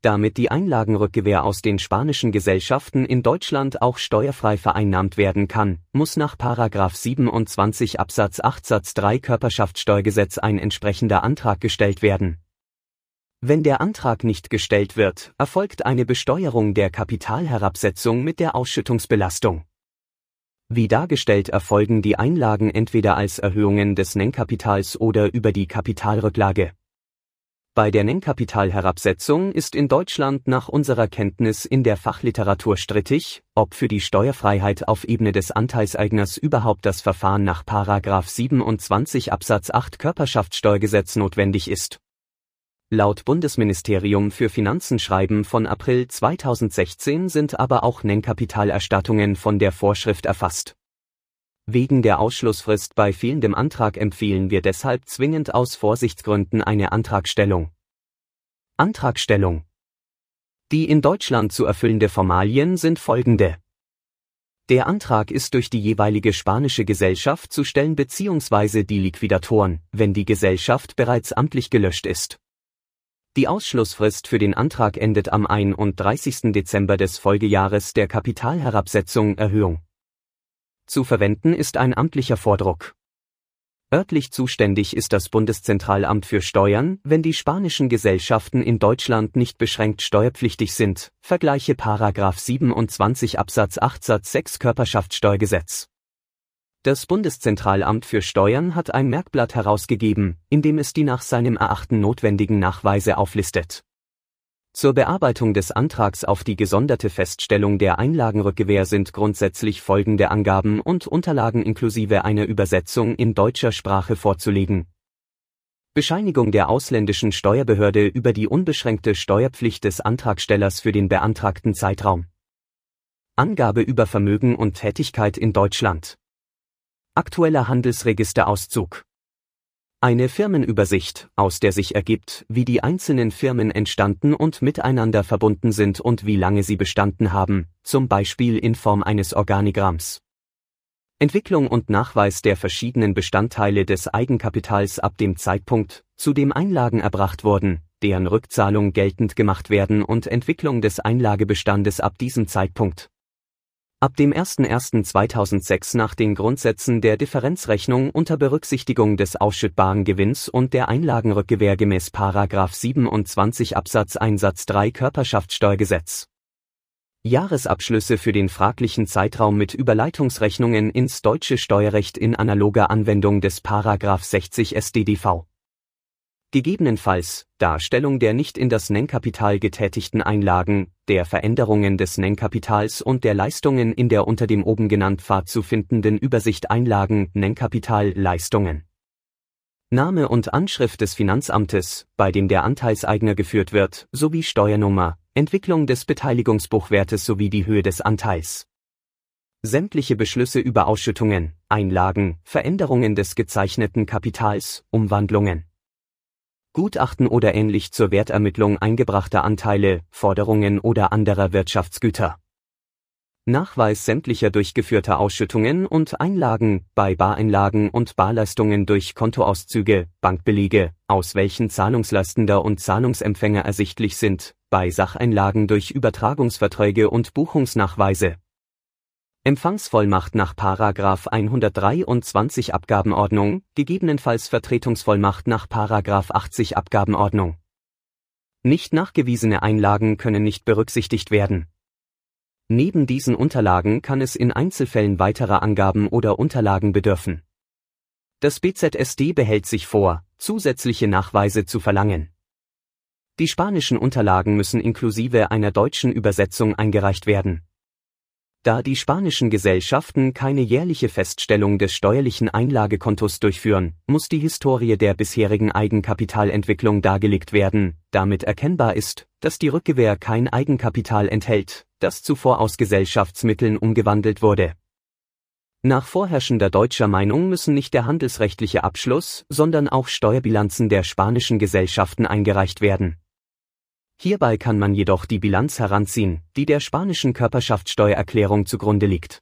Damit die Einlagenrückgewähr aus den spanischen Gesellschaften in Deutschland auch steuerfrei vereinnahmt werden kann, muss nach 27 Absatz 8 Satz 3 Körperschaftssteuergesetz ein entsprechender Antrag gestellt werden. Wenn der Antrag nicht gestellt wird, erfolgt eine Besteuerung der Kapitalherabsetzung mit der Ausschüttungsbelastung. Wie dargestellt erfolgen die Einlagen entweder als Erhöhungen des Nennkapitals oder über die Kapitalrücklage. Bei der Nennkapitalherabsetzung ist in Deutschland nach unserer Kenntnis in der Fachliteratur strittig, ob für die Steuerfreiheit auf Ebene des Anteilseigners überhaupt das Verfahren nach 27 Absatz 8 Körperschaftssteuergesetz notwendig ist. Laut Bundesministerium für Finanzen Schreiben von April 2016 sind aber auch Nennkapitalerstattungen von der Vorschrift erfasst. Wegen der Ausschlussfrist bei fehlendem Antrag empfehlen wir deshalb zwingend aus Vorsichtsgründen eine Antragstellung. Antragstellung Die in Deutschland zu erfüllende Formalien sind folgende. Der Antrag ist durch die jeweilige spanische Gesellschaft zu stellen bzw. die Liquidatoren, wenn die Gesellschaft bereits amtlich gelöscht ist. Die Ausschlussfrist für den Antrag endet am 31. Dezember des Folgejahres der Kapitalherabsetzung Erhöhung. Zu verwenden ist ein amtlicher Vordruck. Örtlich zuständig ist das Bundeszentralamt für Steuern, wenn die spanischen Gesellschaften in Deutschland nicht beschränkt steuerpflichtig sind. Vergleiche Paragraph 27 Absatz 8 Satz 6 Körperschaftssteuergesetz. Das Bundeszentralamt für Steuern hat ein Merkblatt herausgegeben, in dem es die nach seinem Erachten notwendigen Nachweise auflistet. Zur Bearbeitung des Antrags auf die gesonderte Feststellung der Einlagenrückgewähr sind grundsätzlich folgende Angaben und Unterlagen inklusive einer Übersetzung in deutscher Sprache vorzulegen. Bescheinigung der ausländischen Steuerbehörde über die unbeschränkte Steuerpflicht des Antragstellers für den beantragten Zeitraum. Angabe über Vermögen und Tätigkeit in Deutschland. Aktueller Handelsregisterauszug. Eine Firmenübersicht, aus der sich ergibt, wie die einzelnen Firmen entstanden und miteinander verbunden sind und wie lange sie bestanden haben, zum Beispiel in Form eines Organigramms. Entwicklung und Nachweis der verschiedenen Bestandteile des Eigenkapitals ab dem Zeitpunkt, zu dem Einlagen erbracht wurden, deren Rückzahlung geltend gemacht werden und Entwicklung des Einlagebestandes ab diesem Zeitpunkt. Ab dem 01.01.2006 nach den Grundsätzen der Differenzrechnung unter Berücksichtigung des ausschüttbaren Gewinns und der Einlagenrückgewähr gemäß § 27 Absatz 1 Satz 3 Körperschaftssteuergesetz. Jahresabschlüsse für den fraglichen Zeitraum mit Überleitungsrechnungen ins deutsche Steuerrecht in analoger Anwendung des § 60 StDV Gegebenenfalls Darstellung der nicht in das Nennkapital getätigten Einlagen, der Veränderungen des Nennkapitals und der Leistungen in der unter dem oben genannt Pfad zu findenden Übersicht Einlagen Nennkapital Leistungen. Name und Anschrift des Finanzamtes, bei dem der Anteilseigner geführt wird, sowie Steuernummer, Entwicklung des Beteiligungsbuchwertes sowie die Höhe des Anteils. Sämtliche Beschlüsse über Ausschüttungen, Einlagen, Veränderungen des gezeichneten Kapitals, Umwandlungen. Gutachten oder ähnlich zur Wertermittlung eingebrachter Anteile, Forderungen oder anderer Wirtschaftsgüter. Nachweis sämtlicher durchgeführter Ausschüttungen und Einlagen bei Bareinlagen und Barleistungen durch Kontoauszüge, Bankbelege, aus welchen Zahlungslastender und Zahlungsempfänger ersichtlich sind, bei Sacheinlagen durch Übertragungsverträge und Buchungsnachweise. Empfangsvollmacht nach § 123 Abgabenordnung, gegebenenfalls Vertretungsvollmacht nach § 80 Abgabenordnung. Nicht nachgewiesene Einlagen können nicht berücksichtigt werden. Neben diesen Unterlagen kann es in Einzelfällen weiterer Angaben oder Unterlagen bedürfen. Das BZSD behält sich vor, zusätzliche Nachweise zu verlangen. Die spanischen Unterlagen müssen inklusive einer deutschen Übersetzung eingereicht werden. Da die spanischen Gesellschaften keine jährliche Feststellung des steuerlichen Einlagekontos durchführen, muss die Historie der bisherigen Eigenkapitalentwicklung dargelegt werden, damit erkennbar ist, dass die Rückgewehr kein Eigenkapital enthält, das zuvor aus Gesellschaftsmitteln umgewandelt wurde. Nach vorherrschender deutscher Meinung müssen nicht der handelsrechtliche Abschluss, sondern auch Steuerbilanzen der spanischen Gesellschaften eingereicht werden Hierbei kann man jedoch die Bilanz heranziehen, die der spanischen Körperschaftssteuererklärung zugrunde liegt.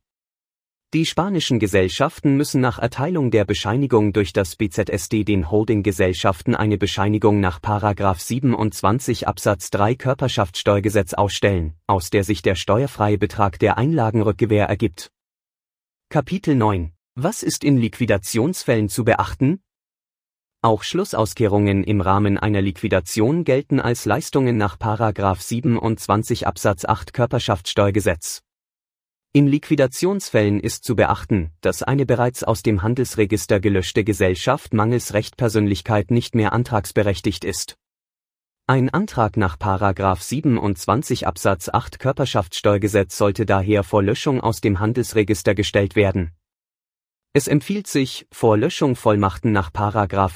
Die spanischen Gesellschaften müssen nach Erteilung der Bescheinigung durch das BZSD den Holdinggesellschaften eine Bescheinigung nach 27 Absatz 3 Körperschaftssteuergesetz ausstellen, aus der sich der steuerfreie Betrag der Einlagenrückgewähr ergibt. Kapitel 9 Was ist in Liquidationsfällen zu beachten? Auch Schlussauskehrungen im Rahmen einer Liquidation gelten als Leistungen nach 27 Absatz 8 Körperschaftssteuergesetz. In Liquidationsfällen ist zu beachten, dass eine bereits aus dem Handelsregister gelöschte Gesellschaft mangels Rechtpersönlichkeit nicht mehr antragsberechtigt ist. Ein Antrag nach 27 Absatz 8 Körperschaftssteuergesetz sollte daher vor Löschung aus dem Handelsregister gestellt werden es empfiehlt sich, vor Löschung Vollmachten nach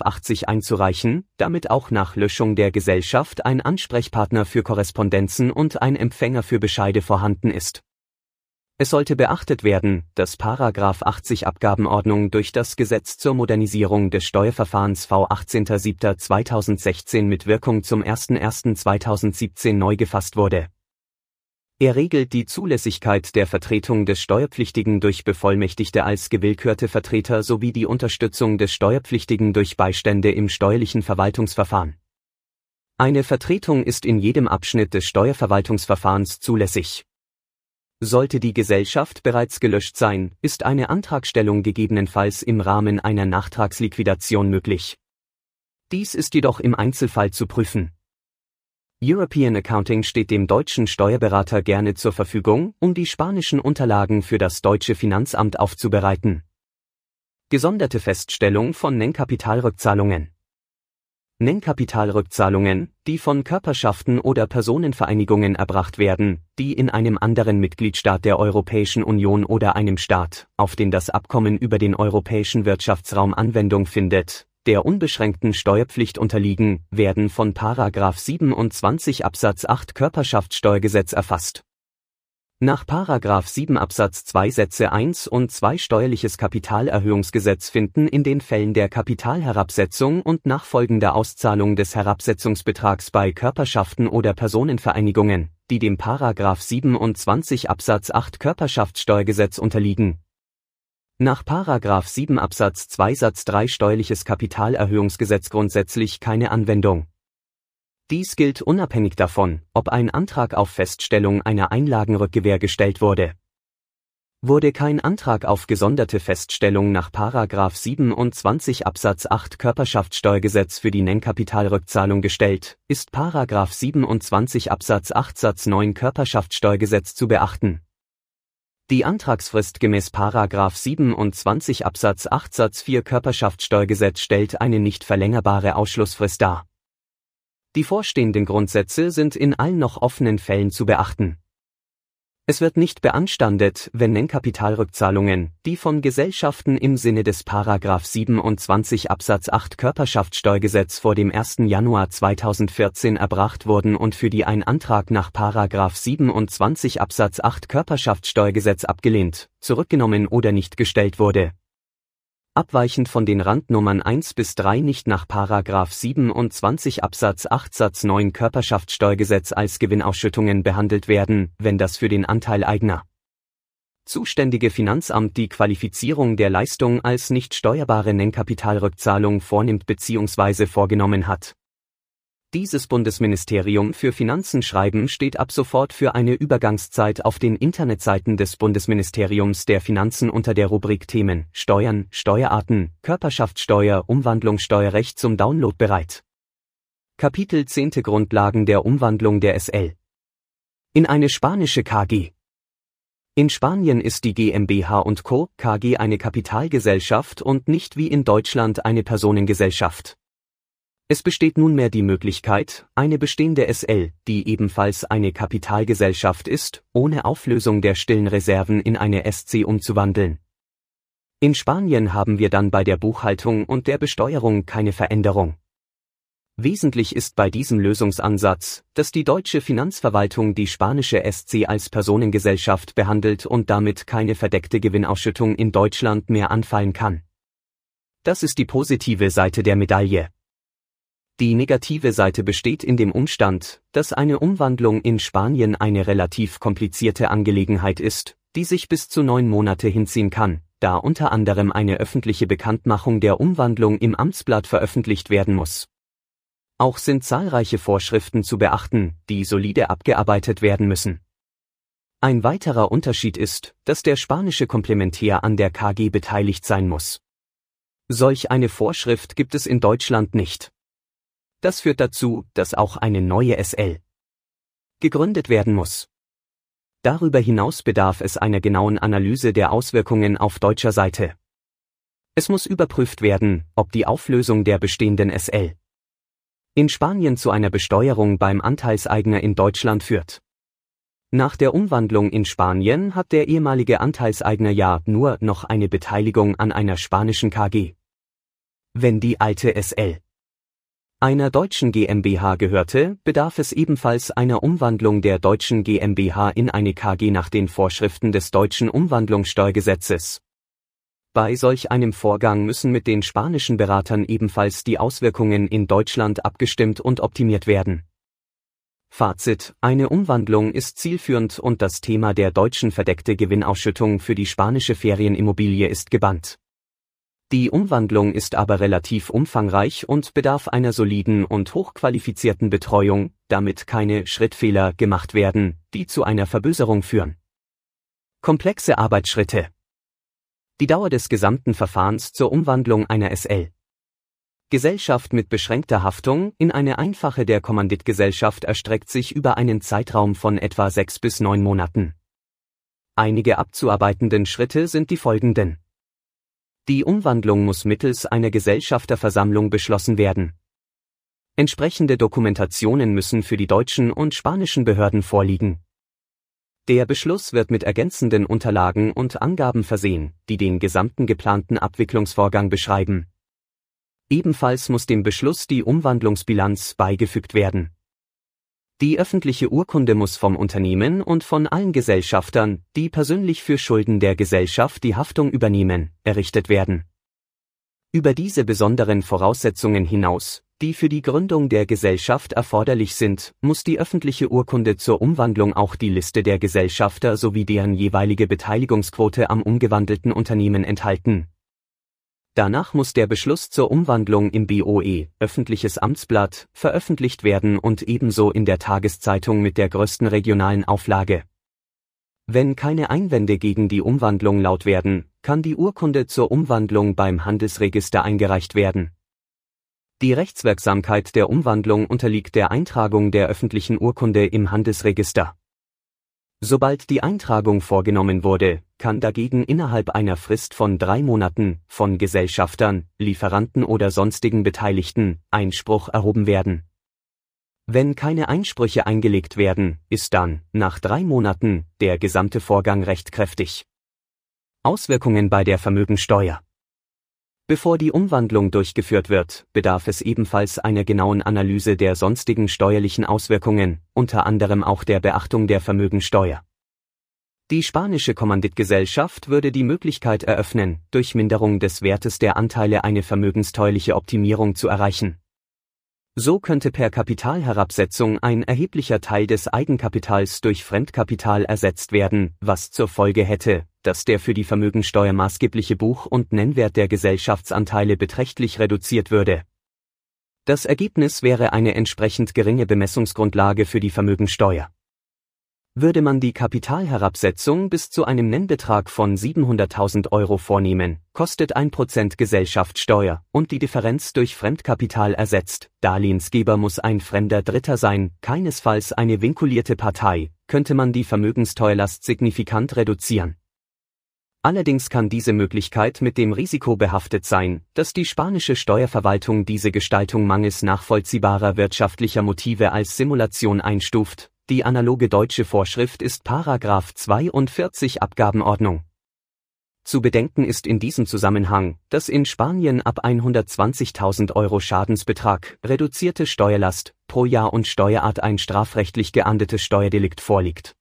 80 einzureichen, damit auch nach Löschung der Gesellschaft ein Ansprechpartner für Korrespondenzen und ein Empfänger für Bescheide vorhanden ist. Es sollte beachtet werden, dass 80 Abgabenordnung durch das Gesetz zur Modernisierung des Steuerverfahrens V 18.07.2016 mit Wirkung zum 01.01.2017 neu gefasst wurde er regelt die Zulässigkeit der Vertretung des Steuerpflichtigen durch Bevollmächtigte als gewillkürte Vertreter sowie die Unterstützung des Steuerpflichtigen durch Beistände im steuerlichen Verwaltungsverfahren. Eine Vertretung ist in jedem Abschnitt des Steuerverwaltungsverfahrens zulässig. Sollte die Gesellschaft bereits gelöscht sein, ist eine Antragstellung gegebenenfalls im Rahmen einer Nachtragsliquidation möglich. Dies ist jedoch im Einzelfall zu prüfen. European Accounting steht dem deutschen Steuerberater gerne zur Verfügung, um die spanischen Unterlagen für das deutsche Finanzamt aufzubereiten. Gesonderte Feststellung von Nennkapitalrückzahlungen. Nennkapitalrückzahlungen, die von Körperschaften oder Personenvereinigungen erbracht werden, die in einem anderen Mitgliedstaat der Europäischen Union oder einem Staat, auf den das Abkommen über den europäischen Wirtschaftsraum Anwendung findet, der unbeschränkten Steuerpflicht unterliegen, werden von § 27 Absatz 8 Körperschaftssteuergesetz erfasst. Nach § 7 Absatz 2 Sätze 1 und 2 Steuerliches Kapitalerhöhungsgesetz finden in den Fällen der Kapitalherabsetzung und nachfolgender Auszahlung des Herabsetzungsbetrags bei Körperschaften oder Personenvereinigungen, die dem § 27 Absatz 8 Körperschaftssteuergesetz unterliegen, nach § 7 Absatz 2 Satz 3 Steuerliches Kapitalerhöhungsgesetz grundsätzlich keine Anwendung. Dies gilt unabhängig davon, ob ein Antrag auf Feststellung einer Einlagenrückgewähr gestellt wurde. Wurde kein Antrag auf gesonderte Feststellung nach § 27 Absatz 8 Körperschaftssteuergesetz für die Nennkapitalrückzahlung gestellt, ist § 27 Absatz 8 Satz 9 Körperschaftssteuergesetz zu beachten Die Antragsfrist gemäß Paragraph 27 Absatz 8 Satz 4 Körperschaftssteuergesetz stellt eine nicht verlängerbare Ausschlussfrist dar. Die vorstehenden Grundsätze sind in allen noch offenen Fällen zu beachten. Es wird nicht beanstandet, wenn Nennkapitalrückzahlungen, die von Gesellschaften im Sinne des Paragraph 27 Absatz 8 Körperschaftssteuergesetz vor dem 1. Januar 2014 erbracht wurden und für die ein Antrag nach Paragraph 27 Absatz 8 Körperschaftssteuergesetz abgelehnt, zurückgenommen oder nicht gestellt wurde abweichend von den Randnummern 1 bis 3 nicht nach § 27 Absatz 8 Satz 9 Körperschaftssteuergesetz als Gewinnausschüttungen behandelt werden, wenn das für den Anteileigner zuständige Finanzamt die Qualifizierung der Leistung als nicht steuerbare Nennkapitalrückzahlung vornimmt bzw. vorgenommen hat dieses Bundesministerium für Finanzen schreiben steht ab sofort für eine Übergangszeit auf den Internetseiten des Bundesministeriums der Finanzen unter der Rubrik Themen Steuern, Steuerarten, Körperschaftssteuer, Umwandlungssteuerrecht zum Download bereit. Kapitel 10 Grundlagen der Umwandlung der SL in eine spanische KG. In Spanien ist die GmbH Co. KG eine Kapitalgesellschaft und nicht wie in Deutschland eine Personengesellschaft. Es besteht nunmehr die Möglichkeit, eine bestehende SL, die ebenfalls eine Kapitalgesellschaft ist, ohne Auflösung der stillen Reserven in eine SC umzuwandeln. In Spanien haben wir dann bei der Buchhaltung und der Besteuerung keine Veränderung. Wesentlich ist bei diesem Lösungsansatz, dass die deutsche Finanzverwaltung die spanische SC als Personengesellschaft behandelt und damit keine verdeckte Gewinnausschüttung in Deutschland mehr anfallen kann. Das ist die positive Seite der Medaille. Die negative Seite besteht in dem Umstand, dass eine Umwandlung in Spanien eine relativ komplizierte Angelegenheit ist, die sich bis zu neun Monate hinziehen kann, da unter anderem eine öffentliche Bekanntmachung der Umwandlung im Amtsblatt veröffentlicht werden muss. Auch sind zahlreiche Vorschriften zu beachten, die solide abgearbeitet werden müssen. Ein weiterer Unterschied ist, dass der spanische Komplementär an der KG beteiligt sein muss. Solch eine Vorschrift gibt es in Deutschland nicht. Das führt dazu, dass auch eine neue SL gegründet werden muss. Darüber hinaus bedarf es einer genauen Analyse der Auswirkungen auf deutscher Seite. Es muss überprüft werden, ob die Auflösung der bestehenden SL in Spanien zu einer Besteuerung beim Anteilseigner in Deutschland führt. Nach der Umwandlung in Spanien hat der ehemalige Anteilseigner ja nur noch eine Beteiligung an einer spanischen KG. Wenn die alte SL einer deutschen GmbH gehörte, bedarf es ebenfalls einer Umwandlung der deutschen GmbH in eine KG nach den Vorschriften des deutschen Umwandlungssteuergesetzes. Bei solch einem Vorgang müssen mit den spanischen Beratern ebenfalls die Auswirkungen in Deutschland abgestimmt und optimiert werden. Fazit, eine Umwandlung ist zielführend und das Thema der deutschen verdeckte Gewinnausschüttung für die spanische Ferienimmobilie ist gebannt. Die Umwandlung ist aber relativ umfangreich und bedarf einer soliden und hochqualifizierten Betreuung, damit keine Schrittfehler gemacht werden, die zu einer Verböserung führen. Komplexe Arbeitsschritte. Die Dauer des gesamten Verfahrens zur Umwandlung einer SL. Gesellschaft mit beschränkter Haftung in eine einfache der Kommanditgesellschaft erstreckt sich über einen Zeitraum von etwa sechs bis neun Monaten. Einige abzuarbeitenden Schritte sind die folgenden. Die Umwandlung muss mittels einer Gesellschafterversammlung beschlossen werden. Entsprechende Dokumentationen müssen für die deutschen und spanischen Behörden vorliegen. Der Beschluss wird mit ergänzenden Unterlagen und Angaben versehen, die den gesamten geplanten Abwicklungsvorgang beschreiben. Ebenfalls muss dem Beschluss die Umwandlungsbilanz beigefügt werden die öffentliche Urkunde muss vom Unternehmen und von allen Gesellschaftern, die persönlich für Schulden der Gesellschaft die Haftung übernehmen, errichtet werden. Über diese besonderen Voraussetzungen hinaus, die für die Gründung der Gesellschaft erforderlich sind, muss die öffentliche Urkunde zur Umwandlung auch die Liste der Gesellschafter sowie deren jeweilige Beteiligungsquote am umgewandelten Unternehmen enthalten, Danach muss der Beschluss zur Umwandlung im BOE, öffentliches Amtsblatt, veröffentlicht werden und ebenso in der Tageszeitung mit der größten regionalen Auflage. Wenn keine Einwände gegen die Umwandlung laut werden, kann die Urkunde zur Umwandlung beim Handelsregister eingereicht werden. Die Rechtswirksamkeit der Umwandlung unterliegt der Eintragung der öffentlichen Urkunde im Handelsregister. Sobald die Eintragung vorgenommen wurde, kann dagegen innerhalb einer Frist von drei Monaten von Gesellschaftern, Lieferanten oder sonstigen Beteiligten Einspruch erhoben werden. Wenn keine Einsprüche eingelegt werden, ist dann, nach drei Monaten, der gesamte Vorgang rechtkräftig. Auswirkungen bei der Vermögensteuer Bevor die Umwandlung durchgeführt wird, bedarf es ebenfalls einer genauen Analyse der sonstigen steuerlichen Auswirkungen, unter anderem auch der Beachtung der Vermögensteuer. Die spanische Kommanditgesellschaft würde die Möglichkeit eröffnen, durch Minderung des Wertes der Anteile eine vermögensteuerliche Optimierung zu erreichen. So könnte per Kapitalherabsetzung ein erheblicher Teil des Eigenkapitals durch Fremdkapital ersetzt werden, was zur Folge hätte, dass der für die Vermögensteuer maßgebliche Buch- und Nennwert der Gesellschaftsanteile beträchtlich reduziert würde. Das Ergebnis wäre eine entsprechend geringe Bemessungsgrundlage für die Vermögensteuer. Würde man die Kapitalherabsetzung bis zu einem Nennbetrag von 700.000 Euro vornehmen, kostet ein Prozent Gesellschaftssteuer und die Differenz durch Fremdkapital ersetzt. Darlehensgeber muss ein fremder Dritter sein, keinesfalls eine vinkulierte Partei, könnte man die Vermögensteuerlast signifikant reduzieren. Allerdings kann diese Möglichkeit mit dem Risiko behaftet sein, dass die spanische Steuerverwaltung diese Gestaltung mangels nachvollziehbarer wirtschaftlicher Motive als Simulation einstuft. Die analoge deutsche Vorschrift ist Paragraph 42 Abgabenordnung. Zu bedenken ist in diesem Zusammenhang, dass in Spanien ab 120.000 Euro Schadensbetrag reduzierte Steuerlast pro Jahr und Steuerart ein strafrechtlich geahndetes Steuerdelikt vorliegt.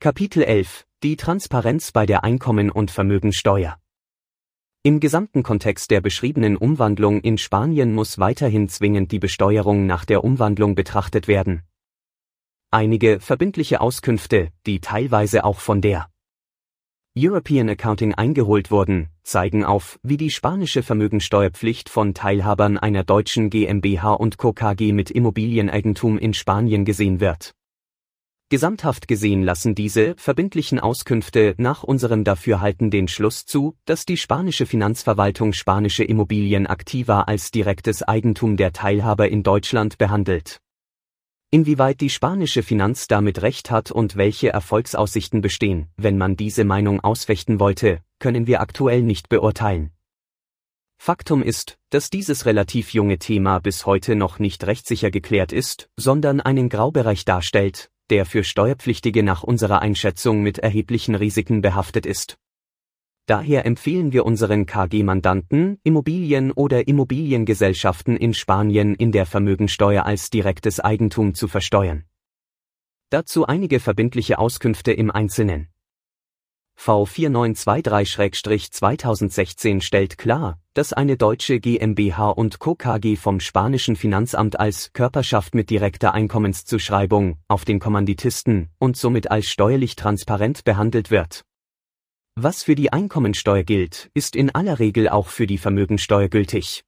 Kapitel 11 die Transparenz bei der Einkommen- und Vermögensteuer. Im gesamten Kontext der beschriebenen Umwandlung in Spanien muss weiterhin zwingend die Besteuerung nach der Umwandlung betrachtet werden. Einige verbindliche Auskünfte, die teilweise auch von der European Accounting eingeholt wurden, zeigen auf, wie die spanische Vermögensteuerpflicht von Teilhabern einer deutschen GmbH und Co. KG mit Immobilieneigentum in Spanien gesehen wird. Gesamthaft gesehen lassen diese verbindlichen Auskünfte nach unserem Dafürhalten den Schluss zu, dass die spanische Finanzverwaltung spanische Immobilien aktiver als direktes Eigentum der Teilhaber in Deutschland behandelt. Inwieweit die spanische Finanz damit recht hat und welche Erfolgsaussichten bestehen, wenn man diese Meinung ausfechten wollte, können wir aktuell nicht beurteilen. Faktum ist, dass dieses relativ junge Thema bis heute noch nicht rechtssicher geklärt ist, sondern einen Graubereich darstellt, der für Steuerpflichtige nach unserer Einschätzung mit erheblichen Risiken behaftet ist. Daher empfehlen wir unseren KG-Mandanten, Immobilien oder Immobiliengesellschaften in Spanien in der Vermögensteuer als direktes Eigentum zu versteuern. Dazu einige verbindliche Auskünfte im Einzelnen. V4923-2016 stellt klar, dass eine deutsche GmbH und Co. KG vom spanischen Finanzamt als Körperschaft mit direkter Einkommenszuschreibung auf den Kommanditisten und somit als steuerlich transparent behandelt wird. Was für die Einkommensteuer gilt, ist in aller Regel auch für die Vermögensteuer gültig.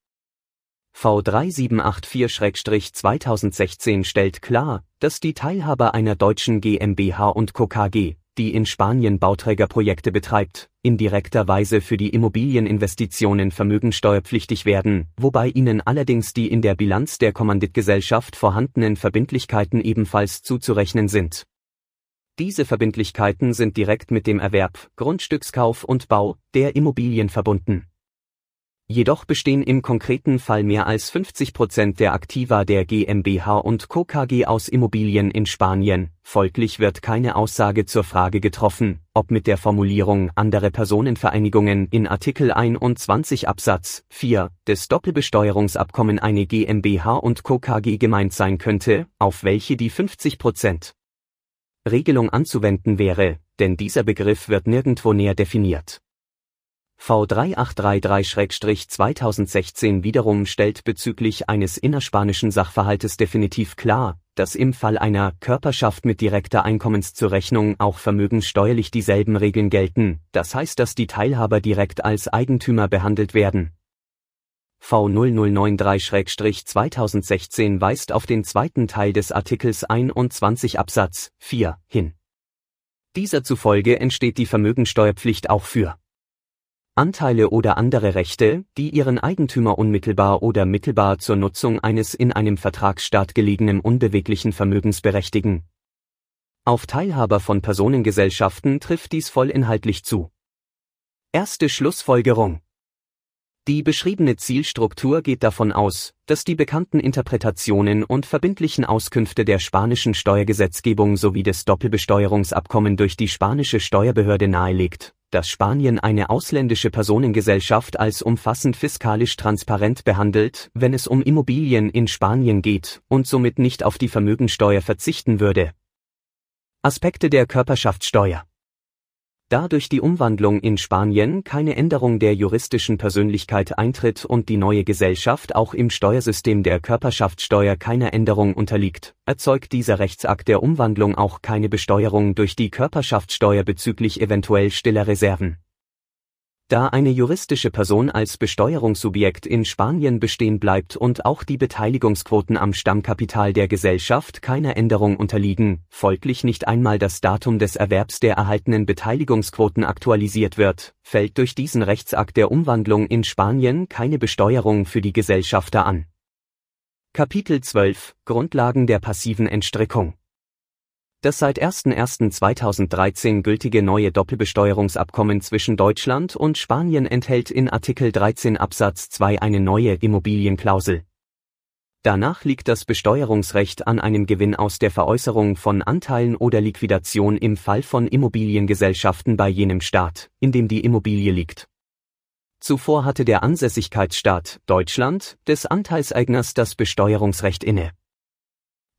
V3784-2016 stellt klar, dass die Teilhaber einer deutschen GmbH und Co. KG die in Spanien Bauträgerprojekte betreibt, in direkter Weise für die Immobilieninvestitionen vermögensteuerpflichtig werden, wobei ihnen allerdings die in der Bilanz der Kommanditgesellschaft vorhandenen Verbindlichkeiten ebenfalls zuzurechnen sind. Diese Verbindlichkeiten sind direkt mit dem Erwerb, Grundstückskauf und Bau der Immobilien verbunden Jedoch bestehen im konkreten Fall mehr als 50 Prozent der Aktiva der GmbH und Co. KG aus Immobilien in Spanien, folglich wird keine Aussage zur Frage getroffen, ob mit der Formulierung andere Personenvereinigungen in Artikel 21 Absatz 4 des Doppelbesteuerungsabkommen eine GmbH und Co. KG gemeint sein könnte, auf welche die 50 Prozent Regelung anzuwenden wäre, denn dieser Begriff wird nirgendwo näher definiert. V3833-2016 wiederum stellt bezüglich eines innerspanischen Sachverhaltes definitiv klar, dass im Fall einer Körperschaft mit direkter Einkommenszurechnung auch vermögenssteuerlich dieselben Regeln gelten, das heißt, dass die Teilhaber direkt als Eigentümer behandelt werden. V0093-2016 weist auf den zweiten Teil des Artikels 21 Absatz 4 hin. Dieser zufolge entsteht die Vermögensteuerpflicht auch für Anteile oder andere Rechte, die ihren Eigentümer unmittelbar oder mittelbar zur Nutzung eines in einem Vertragsstaat gelegenen unbeweglichen Vermögens berechtigen. Auf Teilhaber von Personengesellschaften trifft dies vollinhaltlich zu. Erste Schlussfolgerung. Die beschriebene Zielstruktur geht davon aus, dass die bekannten Interpretationen und verbindlichen Auskünfte der spanischen Steuergesetzgebung sowie des Doppelbesteuerungsabkommen durch die spanische Steuerbehörde nahelegt, dass Spanien eine ausländische Personengesellschaft als umfassend fiskalisch transparent behandelt, wenn es um Immobilien in Spanien geht und somit nicht auf die Vermögensteuer verzichten würde. Aspekte der Körperschaftssteuer da durch die Umwandlung in Spanien keine Änderung der juristischen Persönlichkeit eintritt und die neue Gesellschaft auch im Steuersystem der Körperschaftssteuer keiner Änderung unterliegt, erzeugt dieser Rechtsakt der Umwandlung auch keine Besteuerung durch die Körperschaftssteuer bezüglich eventuell stiller Reserven da eine juristische Person als Besteuerungssubjekt in Spanien bestehen bleibt und auch die Beteiligungsquoten am Stammkapital der Gesellschaft keiner Änderung unterliegen, folglich nicht einmal das Datum des Erwerbs der erhaltenen Beteiligungsquoten aktualisiert wird, fällt durch diesen Rechtsakt der Umwandlung in Spanien keine Besteuerung für die Gesellschafter an. Kapitel 12 Grundlagen der passiven Entstrickung das seit 01.01.2013 gültige neue Doppelbesteuerungsabkommen zwischen Deutschland und Spanien enthält in Artikel 13 Absatz 2 eine neue Immobilienklausel. Danach liegt das Besteuerungsrecht an einem Gewinn aus der Veräußerung von Anteilen oder Liquidation im Fall von Immobiliengesellschaften bei jenem Staat, in dem die Immobilie liegt. Zuvor hatte der Ansässigkeitsstaat Deutschland des Anteilseigners das Besteuerungsrecht inne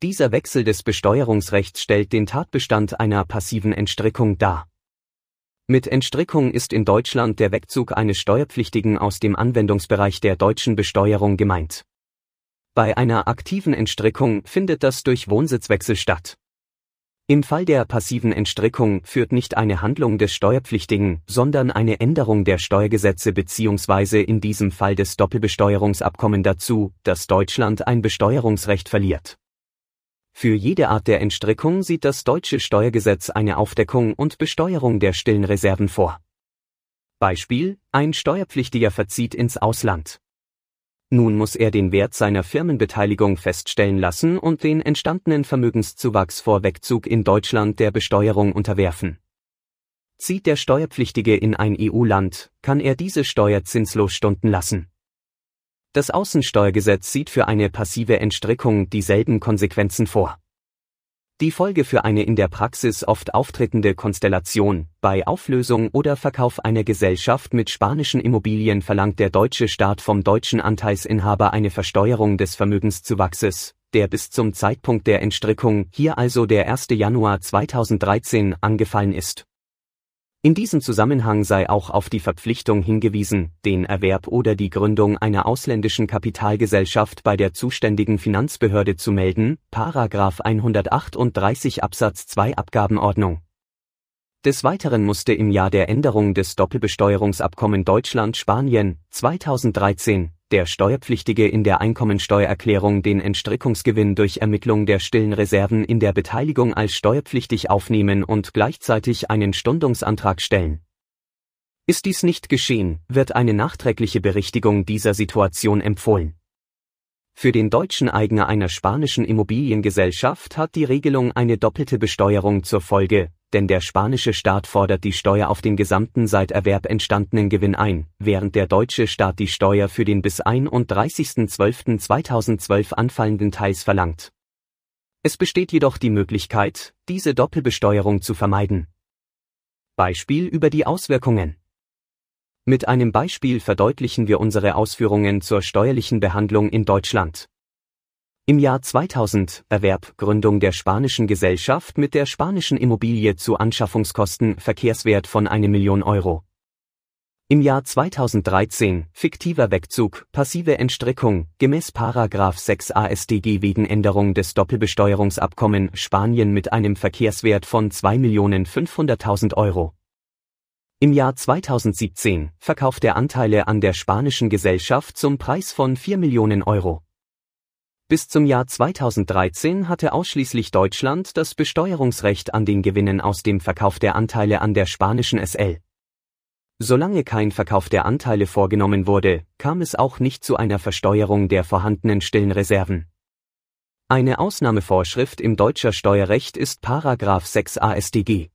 dieser Wechsel des Besteuerungsrechts stellt den Tatbestand einer passiven Entstrickung dar. Mit Entstrickung ist in Deutschland der Wegzug eines Steuerpflichtigen aus dem Anwendungsbereich der deutschen Besteuerung gemeint. Bei einer aktiven Entstrickung findet das durch Wohnsitzwechsel statt. Im Fall der passiven Entstrickung führt nicht eine Handlung des Steuerpflichtigen, sondern eine Änderung der Steuergesetze bzw. in diesem Fall des Doppelbesteuerungsabkommen dazu, dass Deutschland ein Besteuerungsrecht verliert. Für jede Art der Entstrickung sieht das deutsche Steuergesetz eine Aufdeckung und Besteuerung der stillen Reserven vor. Beispiel, ein Steuerpflichtiger verzieht ins Ausland. Nun muss er den Wert seiner Firmenbeteiligung feststellen lassen und den entstandenen Vermögenszuwachs vor Wegzug in Deutschland der Besteuerung unterwerfen. Zieht der Steuerpflichtige in ein EU-Land, kann er diese Steuer zinslos stunden lassen. Das Außensteuergesetz sieht für eine passive Entstrickung dieselben Konsequenzen vor. Die Folge für eine in der Praxis oft auftretende Konstellation, bei Auflösung oder Verkauf einer Gesellschaft mit spanischen Immobilien verlangt der deutsche Staat vom deutschen Anteilsinhaber eine Versteuerung des Vermögenszuwachses, der bis zum Zeitpunkt der Entstrickung, hier also der 1. Januar 2013, angefallen ist in diesem Zusammenhang sei auch auf die Verpflichtung hingewiesen, den Erwerb oder die Gründung einer ausländischen Kapitalgesellschaft bei der zuständigen Finanzbehörde zu melden, Paragraph 138 Absatz 2 Abgabenordnung. Des Weiteren musste im Jahr der Änderung des Doppelbesteuerungsabkommen Deutschland-Spanien 2013 der Steuerpflichtige in der Einkommensteuererklärung den Entstrickungsgewinn durch Ermittlung der stillen Reserven in der Beteiligung als steuerpflichtig aufnehmen und gleichzeitig einen Stundungsantrag stellen. Ist dies nicht geschehen, wird eine nachträgliche Berichtigung dieser Situation empfohlen. Für den deutschen Eigner einer spanischen Immobiliengesellschaft hat die Regelung eine doppelte Besteuerung zur Folge, denn der spanische Staat fordert die Steuer auf den gesamten seit Erwerb entstandenen Gewinn ein, während der deutsche Staat die Steuer für den bis 31.12.2012 anfallenden Teils verlangt. Es besteht jedoch die Möglichkeit, diese Doppelbesteuerung zu vermeiden. Beispiel über die Auswirkungen. Mit einem Beispiel verdeutlichen wir unsere Ausführungen zur steuerlichen Behandlung in Deutschland. Im Jahr 2000 Erwerb Gründung der spanischen Gesellschaft mit der spanischen Immobilie zu Anschaffungskosten Verkehrswert von 1 Million Euro. Im Jahr 2013 fiktiver Wegzug passive Entstrickung gemäß Paragraph 6 ASDG wegen Änderung des Doppelbesteuerungsabkommen Spanien mit einem Verkehrswert von 2.500.000 Euro. Im Jahr 2017 verkauft er Anteile an der spanischen Gesellschaft zum Preis von 4 Millionen Euro. Bis zum Jahr 2013 hatte ausschließlich Deutschland das Besteuerungsrecht an den Gewinnen aus dem Verkauf der Anteile an der spanischen SL. Solange kein Verkauf der Anteile vorgenommen wurde, kam es auch nicht zu einer Versteuerung der vorhandenen stillen Reserven. Eine Ausnahmevorschrift im deutscher Steuerrecht ist Paragraph 6 AStG.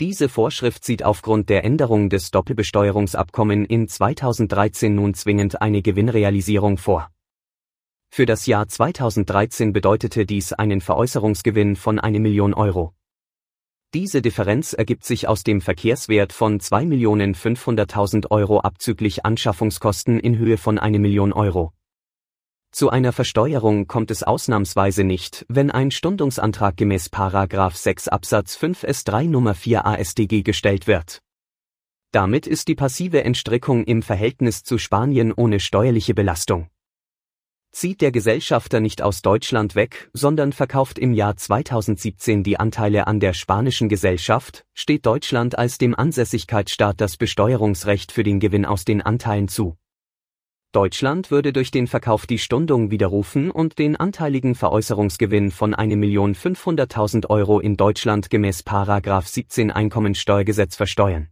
Diese Vorschrift sieht aufgrund der Änderung des Doppelbesteuerungsabkommen in 2013 nun zwingend eine Gewinnrealisierung vor. Für das Jahr 2013 bedeutete dies einen Veräußerungsgewinn von eine Million Euro. Diese Differenz ergibt sich aus dem Verkehrswert von 2.500.000 Euro abzüglich Anschaffungskosten in Höhe von eine Million Euro. Zu einer Versteuerung kommt es ausnahmsweise nicht, wenn ein Stundungsantrag gemäß 6 Absatz 5 S3 Nummer 4 AStG gestellt wird. Damit ist die passive Entstrickung im Verhältnis zu Spanien ohne steuerliche Belastung. Zieht der Gesellschafter nicht aus Deutschland weg, sondern verkauft im Jahr 2017 die Anteile an der spanischen Gesellschaft, steht Deutschland als dem Ansässigkeitsstaat das Besteuerungsrecht für den Gewinn aus den Anteilen zu. Deutschland würde durch den Verkauf die Stundung widerrufen und den anteiligen Veräußerungsgewinn von 1.500.000 Euro in Deutschland gemäß 17 Einkommensteuergesetz versteuern.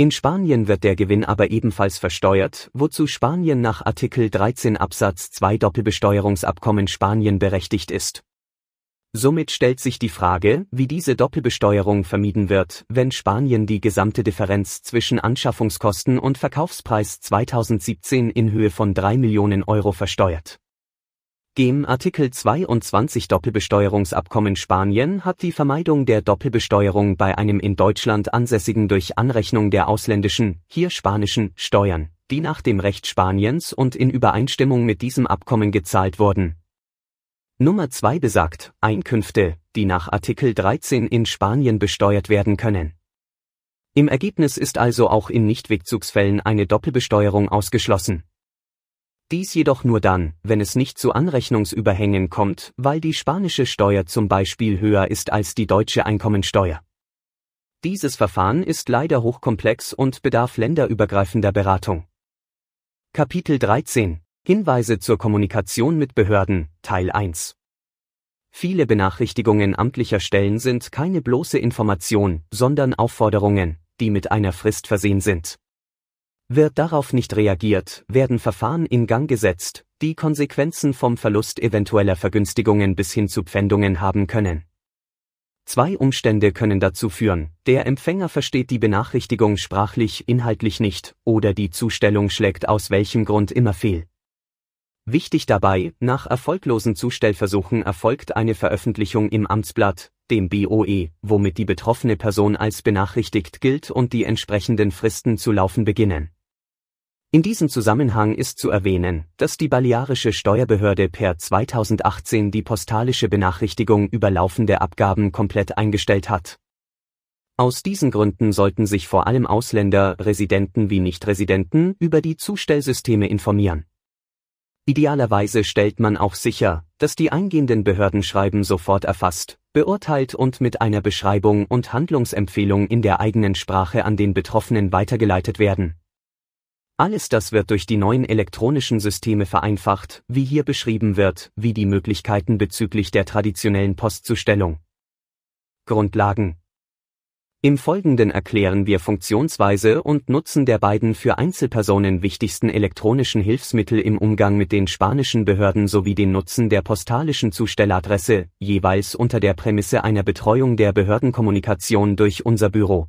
In Spanien wird der Gewinn aber ebenfalls versteuert, wozu Spanien nach Artikel 13 Absatz 2 Doppelbesteuerungsabkommen Spanien berechtigt ist Somit stellt sich die Frage, wie diese Doppelbesteuerung vermieden wird, wenn Spanien die gesamte Differenz zwischen Anschaffungskosten und Verkaufspreis 2017 in Höhe von 3 Millionen Euro versteuert. Gem Artikel 22 Doppelbesteuerungsabkommen Spanien hat die Vermeidung der Doppelbesteuerung bei einem in Deutschland ansässigen durch Anrechnung der ausländischen, hier spanischen, Steuern, die nach dem Recht Spaniens und in Übereinstimmung mit diesem Abkommen gezahlt wurden, Nummer 2 besagt Einkünfte, die nach Artikel 13 in Spanien besteuert werden können. Im Ergebnis ist also auch in Nichtwegzugsfällen eine Doppelbesteuerung ausgeschlossen. Dies jedoch nur dann, wenn es nicht zu Anrechnungsüberhängen kommt, weil die spanische Steuer zum Beispiel höher ist als die deutsche Einkommensteuer. Dieses Verfahren ist leider hochkomplex und bedarf länderübergreifender Beratung. Kapitel 13 Hinweise zur Kommunikation mit Behörden, Teil 1. Viele Benachrichtigungen amtlicher Stellen sind keine bloße Information, sondern Aufforderungen, die mit einer Frist versehen sind. Wird darauf nicht reagiert, werden Verfahren in Gang gesetzt, die Konsequenzen vom Verlust eventueller Vergünstigungen bis hin zu Pfändungen haben können. Zwei Umstände können dazu führen, der Empfänger versteht die Benachrichtigung sprachlich, inhaltlich nicht, oder die Zustellung schlägt aus welchem Grund immer fehl. Wichtig dabei, nach erfolglosen Zustellversuchen erfolgt eine Veröffentlichung im Amtsblatt, dem BOE, womit die betroffene Person als benachrichtigt gilt und die entsprechenden Fristen zu laufen beginnen. In diesem Zusammenhang ist zu erwähnen, dass die Balearische Steuerbehörde per 2018 die postalische Benachrichtigung über laufende Abgaben komplett eingestellt hat. Aus diesen Gründen sollten sich vor allem Ausländer, Residenten wie Nichtresidenten, über die Zustellsysteme informieren. Idealerweise stellt man auch sicher, dass die eingehenden Behördenschreiben sofort erfasst, beurteilt und mit einer Beschreibung und Handlungsempfehlung in der eigenen Sprache an den Betroffenen weitergeleitet werden. Alles das wird durch die neuen elektronischen Systeme vereinfacht, wie hier beschrieben wird, wie die Möglichkeiten bezüglich der traditionellen Postzustellung. Grundlagen im Folgenden erklären wir Funktionsweise und Nutzen der beiden für Einzelpersonen wichtigsten elektronischen Hilfsmittel im Umgang mit den spanischen Behörden sowie den Nutzen der postalischen Zustelladresse, jeweils unter der Prämisse einer Betreuung der Behördenkommunikation durch unser Büro.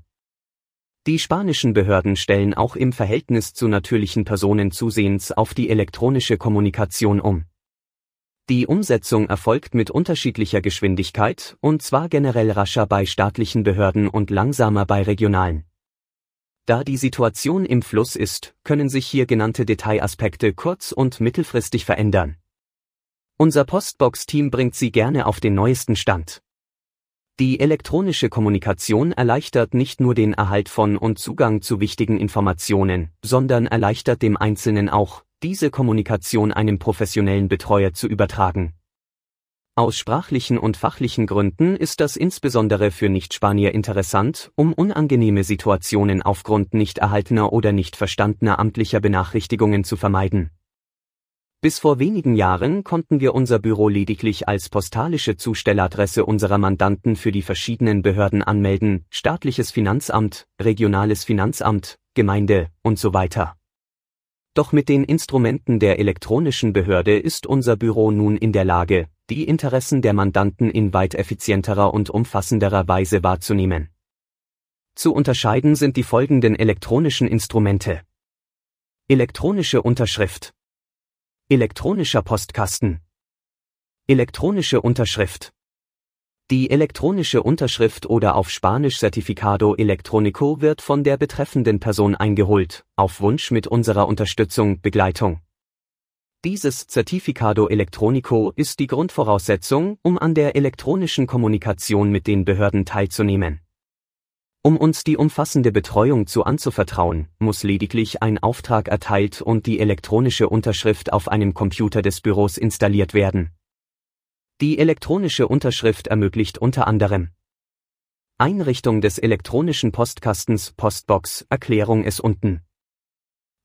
Die spanischen Behörden stellen auch im Verhältnis zu natürlichen Personen zusehends auf die elektronische Kommunikation um. Die Umsetzung erfolgt mit unterschiedlicher Geschwindigkeit, und zwar generell rascher bei staatlichen Behörden und langsamer bei regionalen. Da die Situation im Fluss ist, können sich hier genannte Detailaspekte kurz- und mittelfristig verändern. Unser Postbox-Team bringt Sie gerne auf den neuesten Stand. Die elektronische Kommunikation erleichtert nicht nur den Erhalt von und Zugang zu wichtigen Informationen, sondern erleichtert dem Einzelnen auch, diese Kommunikation einem professionellen Betreuer zu übertragen. Aus sprachlichen und fachlichen Gründen ist das insbesondere für Nichtspanier interessant, um unangenehme Situationen aufgrund nicht erhaltener oder nicht verstandener amtlicher Benachrichtigungen zu vermeiden. Bis vor wenigen Jahren konnten wir unser Büro lediglich als postalische Zustelladresse unserer Mandanten für die verschiedenen Behörden anmelden, staatliches Finanzamt, regionales Finanzamt, Gemeinde und so weiter. Doch mit den Instrumenten der elektronischen Behörde ist unser Büro nun in der Lage, die Interessen der Mandanten in weit effizienterer und umfassenderer Weise wahrzunehmen. Zu unterscheiden sind die folgenden elektronischen Instrumente. Elektronische Unterschrift. Elektronischer Postkasten. Elektronische Unterschrift. Die elektronische Unterschrift oder auf Spanisch Certificado Electrónico wird von der betreffenden Person eingeholt, auf Wunsch mit unserer Unterstützung, Begleitung. Dieses Certificado Electrónico ist die Grundvoraussetzung, um an der elektronischen Kommunikation mit den Behörden teilzunehmen. Um uns die umfassende Betreuung zu anzuvertrauen, muss lediglich ein Auftrag erteilt und die elektronische Unterschrift auf einem Computer des Büros installiert werden. Die elektronische Unterschrift ermöglicht unter anderem Einrichtung des elektronischen Postkastens Postbox Erklärung es unten.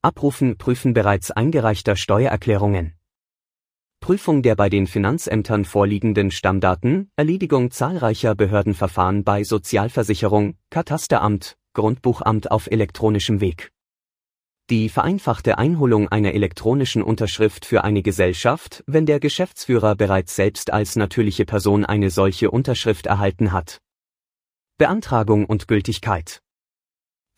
Abrufen Prüfen bereits eingereichter Steuererklärungen. Prüfung der bei den Finanzämtern vorliegenden Stammdaten, Erledigung zahlreicher Behördenverfahren bei Sozialversicherung, Katasteramt, Grundbuchamt auf elektronischem Weg. Die vereinfachte Einholung einer elektronischen Unterschrift für eine Gesellschaft, wenn der Geschäftsführer bereits selbst als natürliche Person eine solche Unterschrift erhalten hat. Beantragung und Gültigkeit.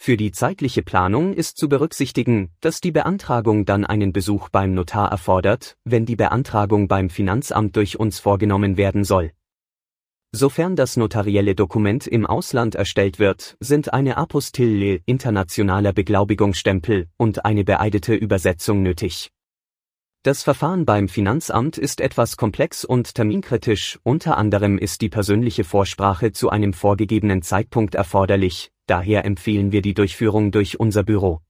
Für die zeitliche Planung ist zu berücksichtigen, dass die Beantragung dann einen Besuch beim Notar erfordert, wenn die Beantragung beim Finanzamt durch uns vorgenommen werden soll. Sofern das notarielle Dokument im Ausland erstellt wird, sind eine Apostille internationaler Beglaubigungsstempel und eine beeidete Übersetzung nötig. Das Verfahren beim Finanzamt ist etwas komplex und terminkritisch, unter anderem ist die persönliche Vorsprache zu einem vorgegebenen Zeitpunkt erforderlich, daher empfehlen wir die Durchführung durch unser Büro.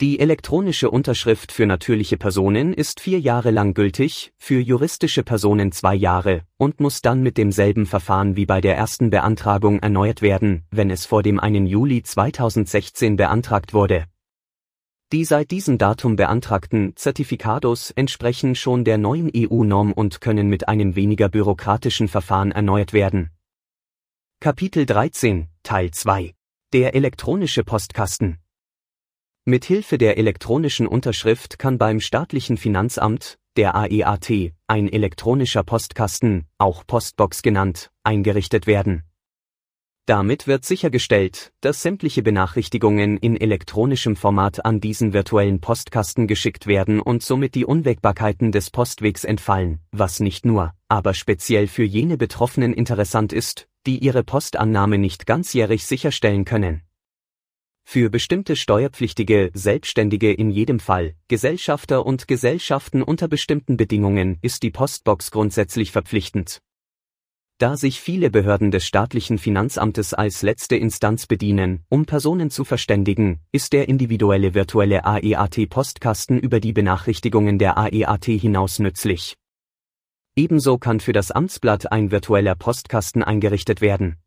Die elektronische Unterschrift für natürliche Personen ist vier Jahre lang gültig, für juristische Personen zwei Jahre und muss dann mit demselben Verfahren wie bei der ersten Beantragung erneuert werden, wenn es vor dem 1. Juli 2016 beantragt wurde. Die seit diesem Datum beantragten Zertifikados entsprechen schon der neuen EU-Norm und können mit einem weniger bürokratischen Verfahren erneuert werden. Kapitel 13, Teil 2 Der elektronische Postkasten mit Hilfe der elektronischen Unterschrift kann beim staatlichen Finanzamt, der AEAT, ein elektronischer Postkasten, auch Postbox genannt, eingerichtet werden. Damit wird sichergestellt, dass sämtliche Benachrichtigungen in elektronischem Format an diesen virtuellen Postkasten geschickt werden und somit die Unwägbarkeiten des Postwegs entfallen, was nicht nur, aber speziell für jene Betroffenen interessant ist, die ihre Postannahme nicht ganzjährig sicherstellen können. Für bestimmte Steuerpflichtige, Selbstständige in jedem Fall, Gesellschafter und Gesellschaften unter bestimmten Bedingungen ist die Postbox grundsätzlich verpflichtend. Da sich viele Behörden des staatlichen Finanzamtes als letzte Instanz bedienen, um Personen zu verständigen, ist der individuelle virtuelle AEAT-Postkasten über die Benachrichtigungen der AEAT hinaus nützlich. Ebenso kann für das Amtsblatt ein virtueller Postkasten eingerichtet werden.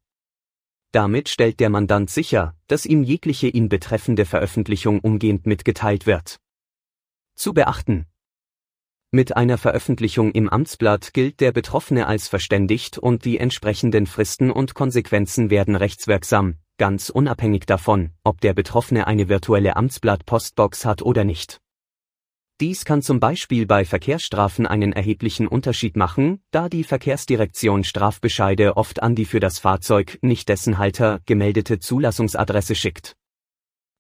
Damit stellt der Mandant sicher, dass ihm jegliche ihn betreffende Veröffentlichung umgehend mitgeteilt wird. Zu beachten. Mit einer Veröffentlichung im Amtsblatt gilt der Betroffene als verständigt und die entsprechenden Fristen und Konsequenzen werden rechtswirksam, ganz unabhängig davon, ob der Betroffene eine virtuelle Amtsblatt-Postbox hat oder nicht. Dies kann zum Beispiel bei Verkehrsstrafen einen erheblichen Unterschied machen, da die Verkehrsdirektion Strafbescheide oft an die für das Fahrzeug, nicht dessen Halter, gemeldete Zulassungsadresse schickt.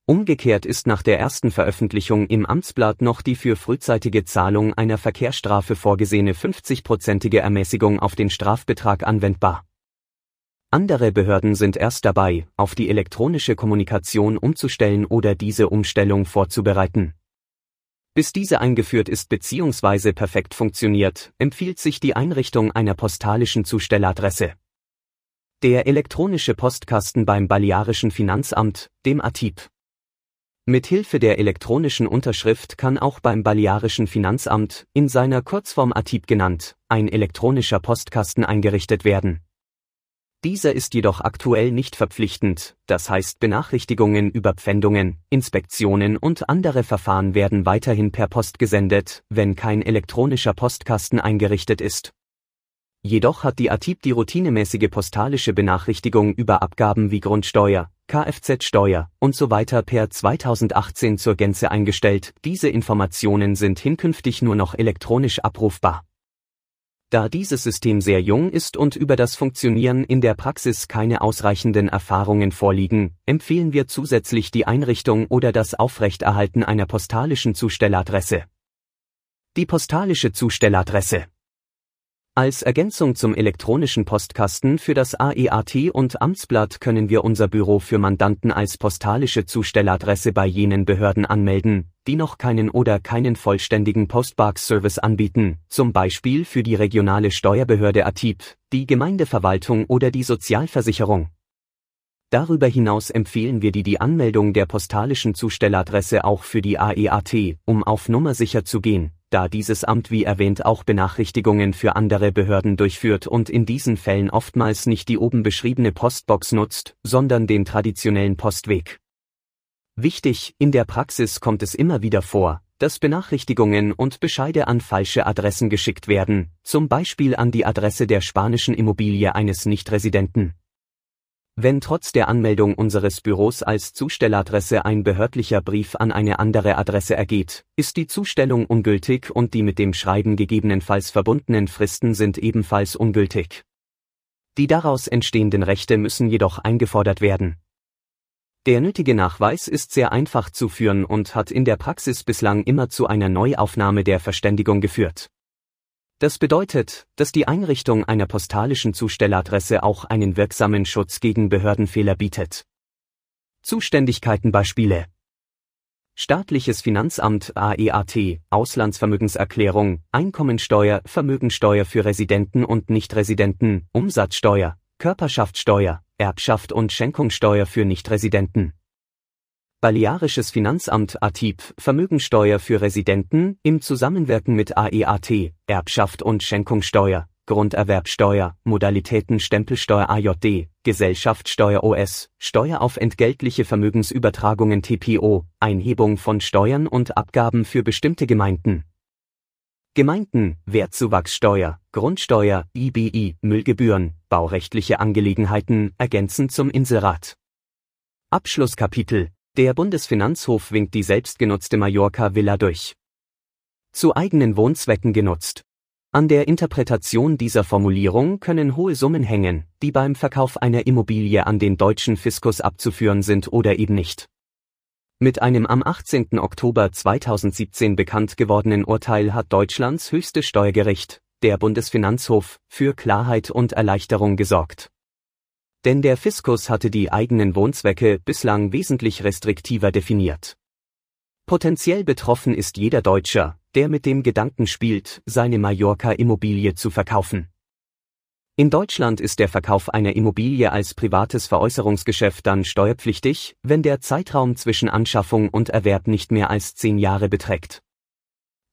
Umgekehrt ist nach der ersten Veröffentlichung im Amtsblatt noch die für frühzeitige Zahlung einer Verkehrsstrafe vorgesehene 50-prozentige Ermäßigung auf den Strafbetrag anwendbar. Andere Behörden sind erst dabei, auf die elektronische Kommunikation umzustellen oder diese Umstellung vorzubereiten. Bis diese eingeführt ist bzw. perfekt funktioniert, empfiehlt sich die Einrichtung einer postalischen Zustelladresse. Der elektronische Postkasten beim Balearischen Finanzamt, dem ATIP. Mit Hilfe der elektronischen Unterschrift kann auch beim Balearischen Finanzamt, in seiner Kurzform ATIP genannt, ein elektronischer Postkasten eingerichtet werden dieser ist jedoch aktuell nicht verpflichtend, das heißt Benachrichtigungen über Pfändungen, Inspektionen und andere Verfahren werden weiterhin per Post gesendet, wenn kein elektronischer Postkasten eingerichtet ist. Jedoch hat die ATIP die routinemäßige postalische Benachrichtigung über Abgaben wie Grundsteuer, Kfz-Steuer und so weiter per 2018 zur Gänze eingestellt. Diese Informationen sind hinkünftig nur noch elektronisch abrufbar. Da dieses System sehr jung ist und über das Funktionieren in der Praxis keine ausreichenden Erfahrungen vorliegen, empfehlen wir zusätzlich die Einrichtung oder das Aufrechterhalten einer postalischen Zustelladresse. Die postalische Zustelladresse als Ergänzung zum elektronischen Postkasten für das AEAT und Amtsblatt können wir unser Büro für Mandanten als postalische Zustelladresse bei jenen Behörden anmelden, die noch keinen oder keinen vollständigen Postbox-Service anbieten, zum Beispiel für die regionale Steuerbehörde ATIP, die Gemeindeverwaltung oder die Sozialversicherung. Darüber hinaus empfehlen wir die die Anmeldung der postalischen Zustelladresse auch für die AEAT, um auf Nummer sicher zu gehen, da dieses Amt wie erwähnt auch Benachrichtigungen für andere Behörden durchführt und in diesen Fällen oftmals nicht die oben beschriebene Postbox nutzt, sondern den traditionellen Postweg. Wichtig, in der Praxis kommt es immer wieder vor, dass Benachrichtigungen und Bescheide an falsche Adressen geschickt werden, zum Beispiel an die Adresse der spanischen Immobilie eines Nichtresidenten. Wenn trotz der Anmeldung unseres Büros als Zustelladresse ein behördlicher Brief an eine andere Adresse ergeht, ist die Zustellung ungültig und die mit dem Schreiben gegebenenfalls verbundenen Fristen sind ebenfalls ungültig. Die daraus entstehenden Rechte müssen jedoch eingefordert werden. Der nötige Nachweis ist sehr einfach zu führen und hat in der Praxis bislang immer zu einer Neuaufnahme der Verständigung geführt. Das bedeutet, dass die Einrichtung einer postalischen Zustelladresse auch einen wirksamen Schutz gegen Behördenfehler bietet. Zuständigkeitenbeispiele Staatliches Finanzamt AEAT, Auslandsvermögenserklärung, Einkommensteuer, Vermögensteuer für Residenten und Nichtresidenten, Umsatzsteuer, Körperschaftssteuer, Erbschaft und Schenkungssteuer für Nichtresidenten. Balearisches Finanzamt ATIP Vermögensteuer für Residenten im Zusammenwirken mit AEAT, Erbschaft und Schenkungssteuer, Grunderwerbsteuer, Modalitäten Stempelsteuer AJD, Gesellschaftssteuer OS, Steuer auf entgeltliche Vermögensübertragungen TPO, Einhebung von Steuern und Abgaben für bestimmte Gemeinden. Gemeinden, Wertzuwachssteuer, Grundsteuer, IBI, Müllgebühren, baurechtliche Angelegenheiten ergänzend zum Inserat. Abschlusskapitel der Bundesfinanzhof winkt die selbstgenutzte Mallorca-Villa durch. Zu eigenen Wohnzwecken genutzt. An der Interpretation dieser Formulierung können hohe Summen hängen, die beim Verkauf einer Immobilie an den deutschen Fiskus abzuführen sind oder eben nicht. Mit einem am 18. Oktober 2017 bekannt gewordenen Urteil hat Deutschlands höchstes Steuergericht, der Bundesfinanzhof, für Klarheit und Erleichterung gesorgt. Denn der Fiskus hatte die eigenen Wohnzwecke bislang wesentlich restriktiver definiert. Potenziell betroffen ist jeder Deutscher, der mit dem Gedanken spielt, seine Mallorca-Immobilie zu verkaufen. In Deutschland ist der Verkauf einer Immobilie als privates Veräußerungsgeschäft dann steuerpflichtig, wenn der Zeitraum zwischen Anschaffung und Erwerb nicht mehr als zehn Jahre beträgt.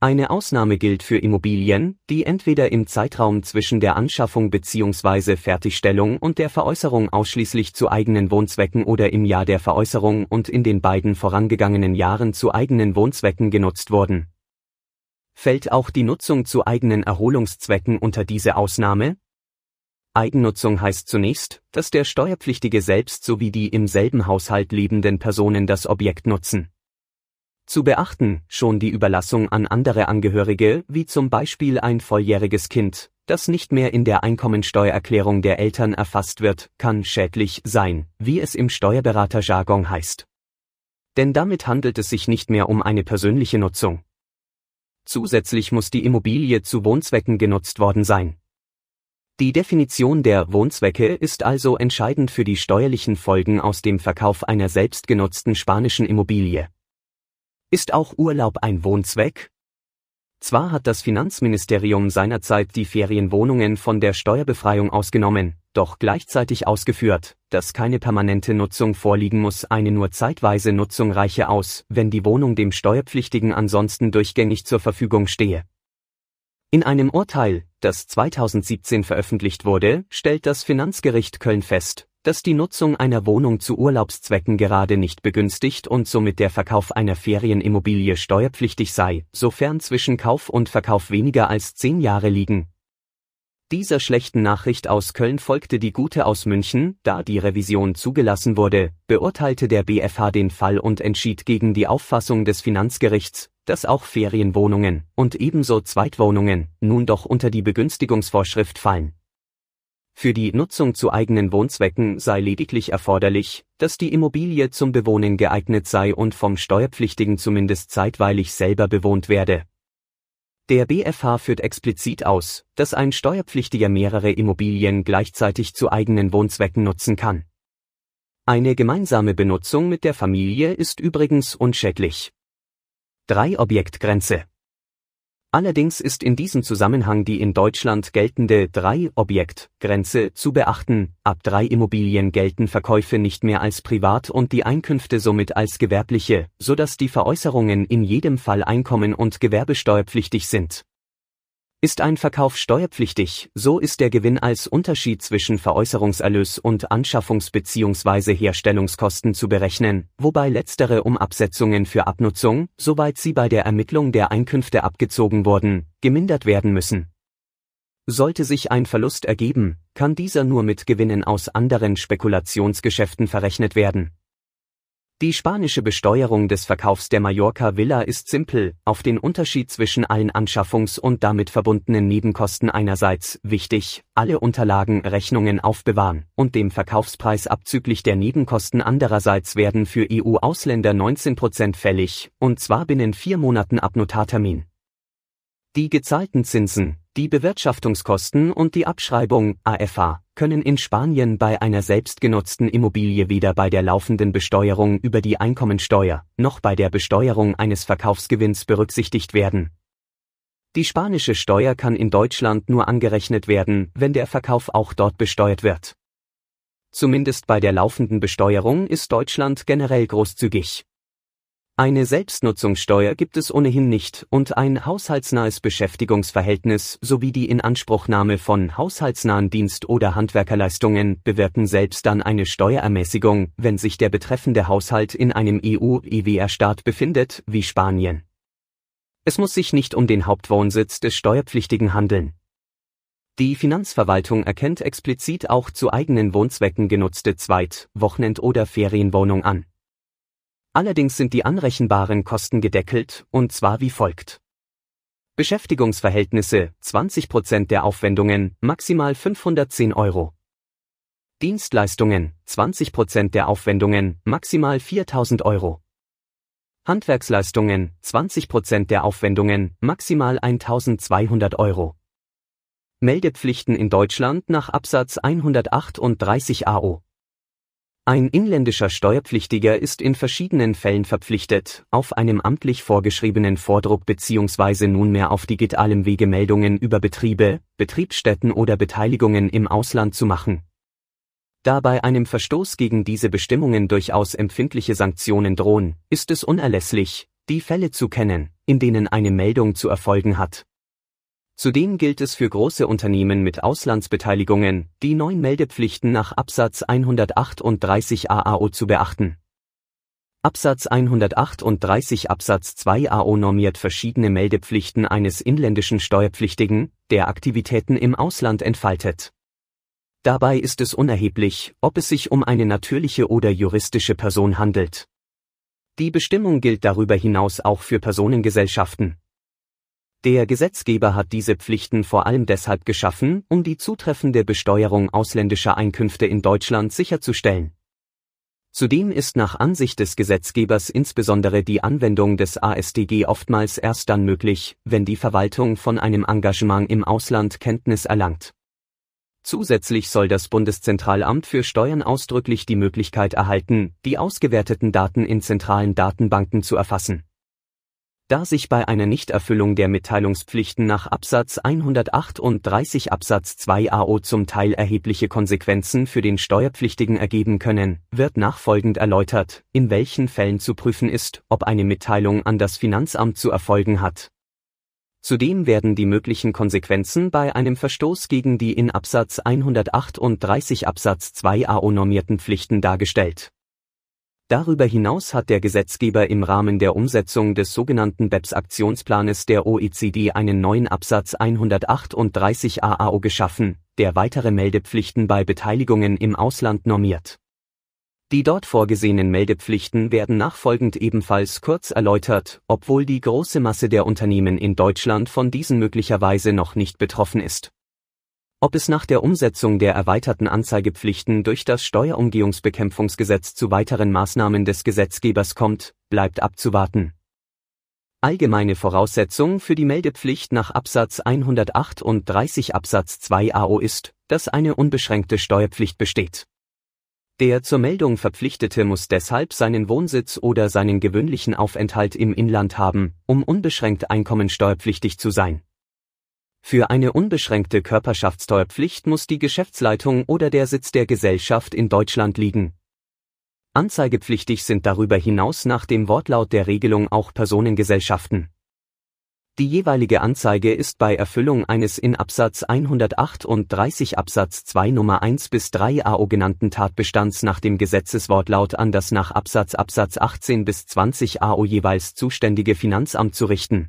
Eine Ausnahme gilt für Immobilien, die entweder im Zeitraum zwischen der Anschaffung bzw. Fertigstellung und der Veräußerung ausschließlich zu eigenen Wohnzwecken oder im Jahr der Veräußerung und in den beiden vorangegangenen Jahren zu eigenen Wohnzwecken genutzt wurden. Fällt auch die Nutzung zu eigenen Erholungszwecken unter diese Ausnahme? Eigennutzung heißt zunächst, dass der Steuerpflichtige selbst sowie die im selben Haushalt lebenden Personen das Objekt nutzen. Zu beachten, schon die Überlassung an andere Angehörige, wie zum Beispiel ein volljähriges Kind, das nicht mehr in der Einkommensteuererklärung der Eltern erfasst wird, kann schädlich sein, wie es im Steuerberaterjargon heißt. Denn damit handelt es sich nicht mehr um eine persönliche Nutzung. Zusätzlich muss die Immobilie zu Wohnzwecken genutzt worden sein. Die Definition der Wohnzwecke ist also entscheidend für die steuerlichen Folgen aus dem Verkauf einer selbstgenutzten spanischen Immobilie. Ist auch Urlaub ein Wohnzweck? Zwar hat das Finanzministerium seinerzeit die Ferienwohnungen von der Steuerbefreiung ausgenommen, doch gleichzeitig ausgeführt, dass keine permanente Nutzung vorliegen muss, eine nur zeitweise Nutzung reiche aus, wenn die Wohnung dem Steuerpflichtigen ansonsten durchgängig zur Verfügung stehe. In einem Urteil, das 2017 veröffentlicht wurde, stellt das Finanzgericht Köln fest, dass die Nutzung einer Wohnung zu Urlaubszwecken gerade nicht begünstigt und somit der Verkauf einer Ferienimmobilie steuerpflichtig sei, sofern zwischen Kauf und Verkauf weniger als zehn Jahre liegen. Dieser schlechten Nachricht aus Köln folgte die gute aus München, da die Revision zugelassen wurde, beurteilte der BFH den Fall und entschied gegen die Auffassung des Finanzgerichts, dass auch Ferienwohnungen und ebenso Zweitwohnungen nun doch unter die Begünstigungsvorschrift fallen. Für die Nutzung zu eigenen Wohnzwecken sei lediglich erforderlich, dass die Immobilie zum Bewohnen geeignet sei und vom Steuerpflichtigen zumindest zeitweilig selber bewohnt werde der BfH führt explizit aus, dass ein Steuerpflichtiger mehrere Immobilien gleichzeitig zu eigenen Wohnzwecken nutzen kann. Eine gemeinsame Benutzung mit der Familie ist übrigens unschädlich. 3 Objektgrenze Allerdings ist in diesem Zusammenhang die in Deutschland geltende 3-Objekt-Grenze zu beachten, ab drei Immobilien gelten Verkäufe nicht mehr als privat und die Einkünfte somit als gewerbliche, so dass die Veräußerungen in jedem Fall einkommen- und gewerbesteuerpflichtig sind ist ein Verkauf steuerpflichtig, so ist der Gewinn als Unterschied zwischen Veräußerungserlös und Anschaffungs- bzw. Herstellungskosten zu berechnen, wobei letztere um Absetzungen für Abnutzung, soweit sie bei der Ermittlung der Einkünfte abgezogen wurden, gemindert werden müssen. Sollte sich ein Verlust ergeben, kann dieser nur mit Gewinnen aus anderen Spekulationsgeschäften verrechnet werden die spanische Besteuerung des Verkaufs der Mallorca Villa ist simpel, auf den Unterschied zwischen allen Anschaffungs- und damit verbundenen Nebenkosten einerseits wichtig, alle Unterlagen Rechnungen aufbewahren und dem Verkaufspreis abzüglich der Nebenkosten andererseits werden für EU-Ausländer 19% fällig, und zwar binnen vier Monaten ab Notartermin. Die gezahlten Zinsen, die Bewirtschaftungskosten und die Abschreibung AFA können in Spanien bei einer selbstgenutzten Immobilie weder bei der laufenden Besteuerung über die Einkommensteuer noch bei der Besteuerung eines Verkaufsgewinns berücksichtigt werden. Die spanische Steuer kann in Deutschland nur angerechnet werden, wenn der Verkauf auch dort besteuert wird. Zumindest bei der laufenden Besteuerung ist Deutschland generell großzügig. Eine Selbstnutzungssteuer gibt es ohnehin nicht und ein haushaltsnahes Beschäftigungsverhältnis sowie die Inanspruchnahme von haushaltsnahen Dienst- oder Handwerkerleistungen bewirken selbst dann eine Steuerermäßigung, wenn sich der betreffende Haushalt in einem EU-EWR-Staat befindet, wie Spanien. Es muss sich nicht um den Hauptwohnsitz des Steuerpflichtigen handeln. Die Finanzverwaltung erkennt explizit auch zu eigenen Wohnzwecken genutzte Zweit-, Wochenend- oder Ferienwohnung an. Allerdings sind die anrechenbaren Kosten gedeckelt, und zwar wie folgt. Beschäftigungsverhältnisse 20% der Aufwendungen, maximal 510 Euro. Dienstleistungen 20% der Aufwendungen, maximal 4000 Euro. Handwerksleistungen 20% der Aufwendungen, maximal 1200 Euro. Meldepflichten in Deutschland nach Absatz 138 AO. Ein inländischer Steuerpflichtiger ist in verschiedenen Fällen verpflichtet, auf einem amtlich vorgeschriebenen Vordruck bzw. nunmehr auf digitalem Wege Meldungen über Betriebe, Betriebsstätten oder Beteiligungen im Ausland zu machen. Da bei einem Verstoß gegen diese Bestimmungen durchaus empfindliche Sanktionen drohen, ist es unerlässlich, die Fälle zu kennen, in denen eine Meldung zu erfolgen hat Zudem gilt es für große Unternehmen mit Auslandsbeteiligungen, die neuen Meldepflichten nach Absatz 138 AAO zu beachten. Absatz 138 Absatz 2 AO normiert verschiedene Meldepflichten eines inländischen Steuerpflichtigen, der Aktivitäten im Ausland entfaltet. Dabei ist es unerheblich, ob es sich um eine natürliche oder juristische Person handelt. Die Bestimmung gilt darüber hinaus auch für Personengesellschaften, der Gesetzgeber hat diese Pflichten vor allem deshalb geschaffen, um die zutreffende Besteuerung ausländischer Einkünfte in Deutschland sicherzustellen. Zudem ist nach Ansicht des Gesetzgebers insbesondere die Anwendung des ASDG oftmals erst dann möglich, wenn die Verwaltung von einem Engagement im Ausland Kenntnis erlangt. Zusätzlich soll das Bundeszentralamt für Steuern ausdrücklich die Möglichkeit erhalten, die ausgewerteten Daten in zentralen Datenbanken zu erfassen da sich bei einer Nichterfüllung der Mitteilungspflichten nach Absatz 138 Absatz 2 AO zum Teil erhebliche Konsequenzen für den Steuerpflichtigen ergeben können, wird nachfolgend erläutert, in welchen Fällen zu prüfen ist, ob eine Mitteilung an das Finanzamt zu erfolgen hat. Zudem werden die möglichen Konsequenzen bei einem Verstoß gegen die in Absatz 138 Absatz 2 AO normierten Pflichten dargestellt Darüber hinaus hat der Gesetzgeber im Rahmen der Umsetzung des sogenannten BEPS-Aktionsplanes der OECD einen neuen Absatz 138 AAO geschaffen, der weitere Meldepflichten bei Beteiligungen im Ausland normiert. Die dort vorgesehenen Meldepflichten werden nachfolgend ebenfalls kurz erläutert, obwohl die große Masse der Unternehmen in Deutschland von diesen möglicherweise noch nicht betroffen ist. Ob es nach der Umsetzung der erweiterten Anzeigepflichten durch das Steuerumgehungsbekämpfungsgesetz zu weiteren Maßnahmen des Gesetzgebers kommt, bleibt abzuwarten. Allgemeine Voraussetzung für die Meldepflicht nach Absatz 138 Absatz 2 AO ist, dass eine unbeschränkte Steuerpflicht besteht. Der zur Meldung Verpflichtete muss deshalb seinen Wohnsitz oder seinen gewöhnlichen Aufenthalt im Inland haben, um unbeschränkt einkommensteuerpflichtig zu sein. Für eine unbeschränkte Körperschaftssteuerpflicht muss die Geschäftsleitung oder der Sitz der Gesellschaft in Deutschland liegen. Anzeigepflichtig sind darüber hinaus nach dem Wortlaut der Regelung auch Personengesellschaften. Die jeweilige Anzeige ist bei Erfüllung eines in Absatz 138 Absatz 2 Nummer 1 bis 3 AO genannten Tatbestands nach dem Gesetzeswortlaut an das nach Absatz Absatz 18 bis 20 AO jeweils zuständige Finanzamt zu richten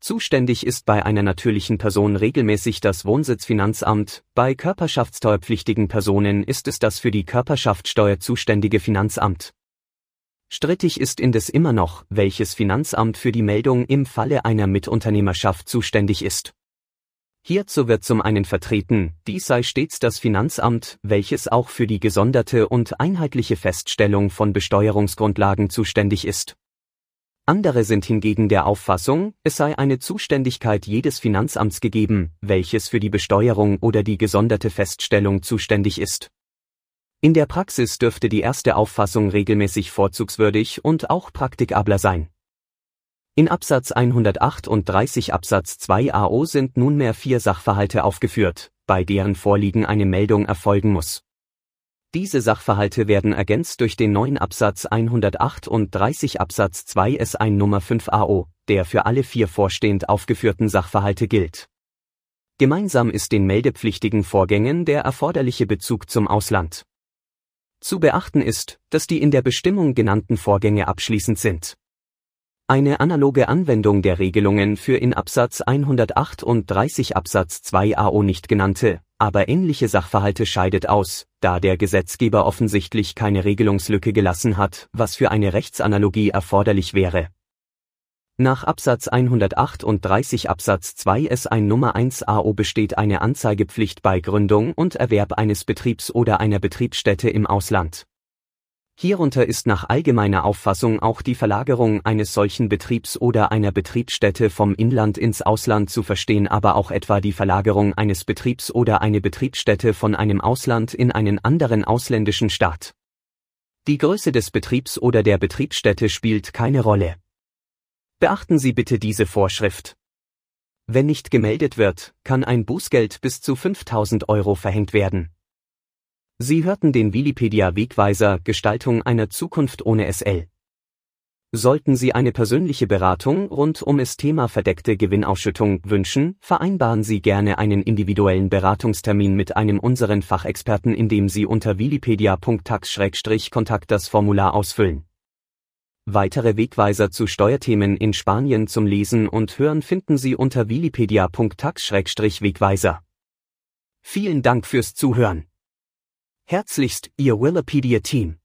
Zuständig ist bei einer natürlichen Person regelmäßig das Wohnsitzfinanzamt, bei körperschaftssteuerpflichtigen Personen ist es das für die Körperschaftssteuer zuständige Finanzamt. Strittig ist indes immer noch, welches Finanzamt für die Meldung im Falle einer Mitunternehmerschaft zuständig ist. Hierzu wird zum einen vertreten, dies sei stets das Finanzamt, welches auch für die gesonderte und einheitliche Feststellung von Besteuerungsgrundlagen zuständig ist. Andere sind hingegen der Auffassung, es sei eine Zuständigkeit jedes Finanzamts gegeben, welches für die Besteuerung oder die gesonderte Feststellung zuständig ist. In der Praxis dürfte die erste Auffassung regelmäßig vorzugswürdig und auch praktikabler sein. In Absatz 138 Absatz 2 AO sind nunmehr vier Sachverhalte aufgeführt, bei deren Vorliegen eine Meldung erfolgen muss. Diese Sachverhalte werden ergänzt durch den neuen Absatz 138 Absatz 2 S1 Nummer 5 AO, der für alle vier vorstehend aufgeführten Sachverhalte gilt. Gemeinsam ist den meldepflichtigen Vorgängen der erforderliche Bezug zum Ausland. Zu beachten ist, dass die in der Bestimmung genannten Vorgänge abschließend sind. Eine analoge Anwendung der Regelungen für in Absatz 138 Absatz 2 AO nicht genannte, aber ähnliche Sachverhalte scheidet aus, da der Gesetzgeber offensichtlich keine Regelungslücke gelassen hat, was für eine Rechtsanalogie erforderlich wäre. Nach Absatz 138 Absatz 2 S1 Nummer 1 AO besteht eine Anzeigepflicht bei Gründung und Erwerb eines Betriebs oder einer Betriebsstätte im Ausland. Hierunter ist nach allgemeiner Auffassung auch die Verlagerung eines solchen Betriebs oder einer Betriebsstätte vom Inland ins Ausland zu verstehen, aber auch etwa die Verlagerung eines Betriebs oder eine Betriebsstätte von einem Ausland in einen anderen ausländischen Staat. Die Größe des Betriebs oder der Betriebsstätte spielt keine Rolle. Beachten Sie bitte diese Vorschrift. Wenn nicht gemeldet wird, kann ein Bußgeld bis zu 5000 Euro verhängt werden. Sie hörten den Wikipedia Wegweiser Gestaltung einer Zukunft ohne SL. Sollten Sie eine persönliche Beratung rund um das Thema verdeckte Gewinnausschüttung wünschen, vereinbaren Sie gerne einen individuellen Beratungstermin mit einem unseren Fachexperten, indem Sie unter wikipedia.tax-kontakt das Formular ausfüllen. Weitere Wegweiser zu Steuerthemen in Spanien zum Lesen und Hören finden Sie unter wikipedia.tax-wegweiser. Vielen Dank fürs Zuhören. Herzlichst, Ihr Wikipedia-Team.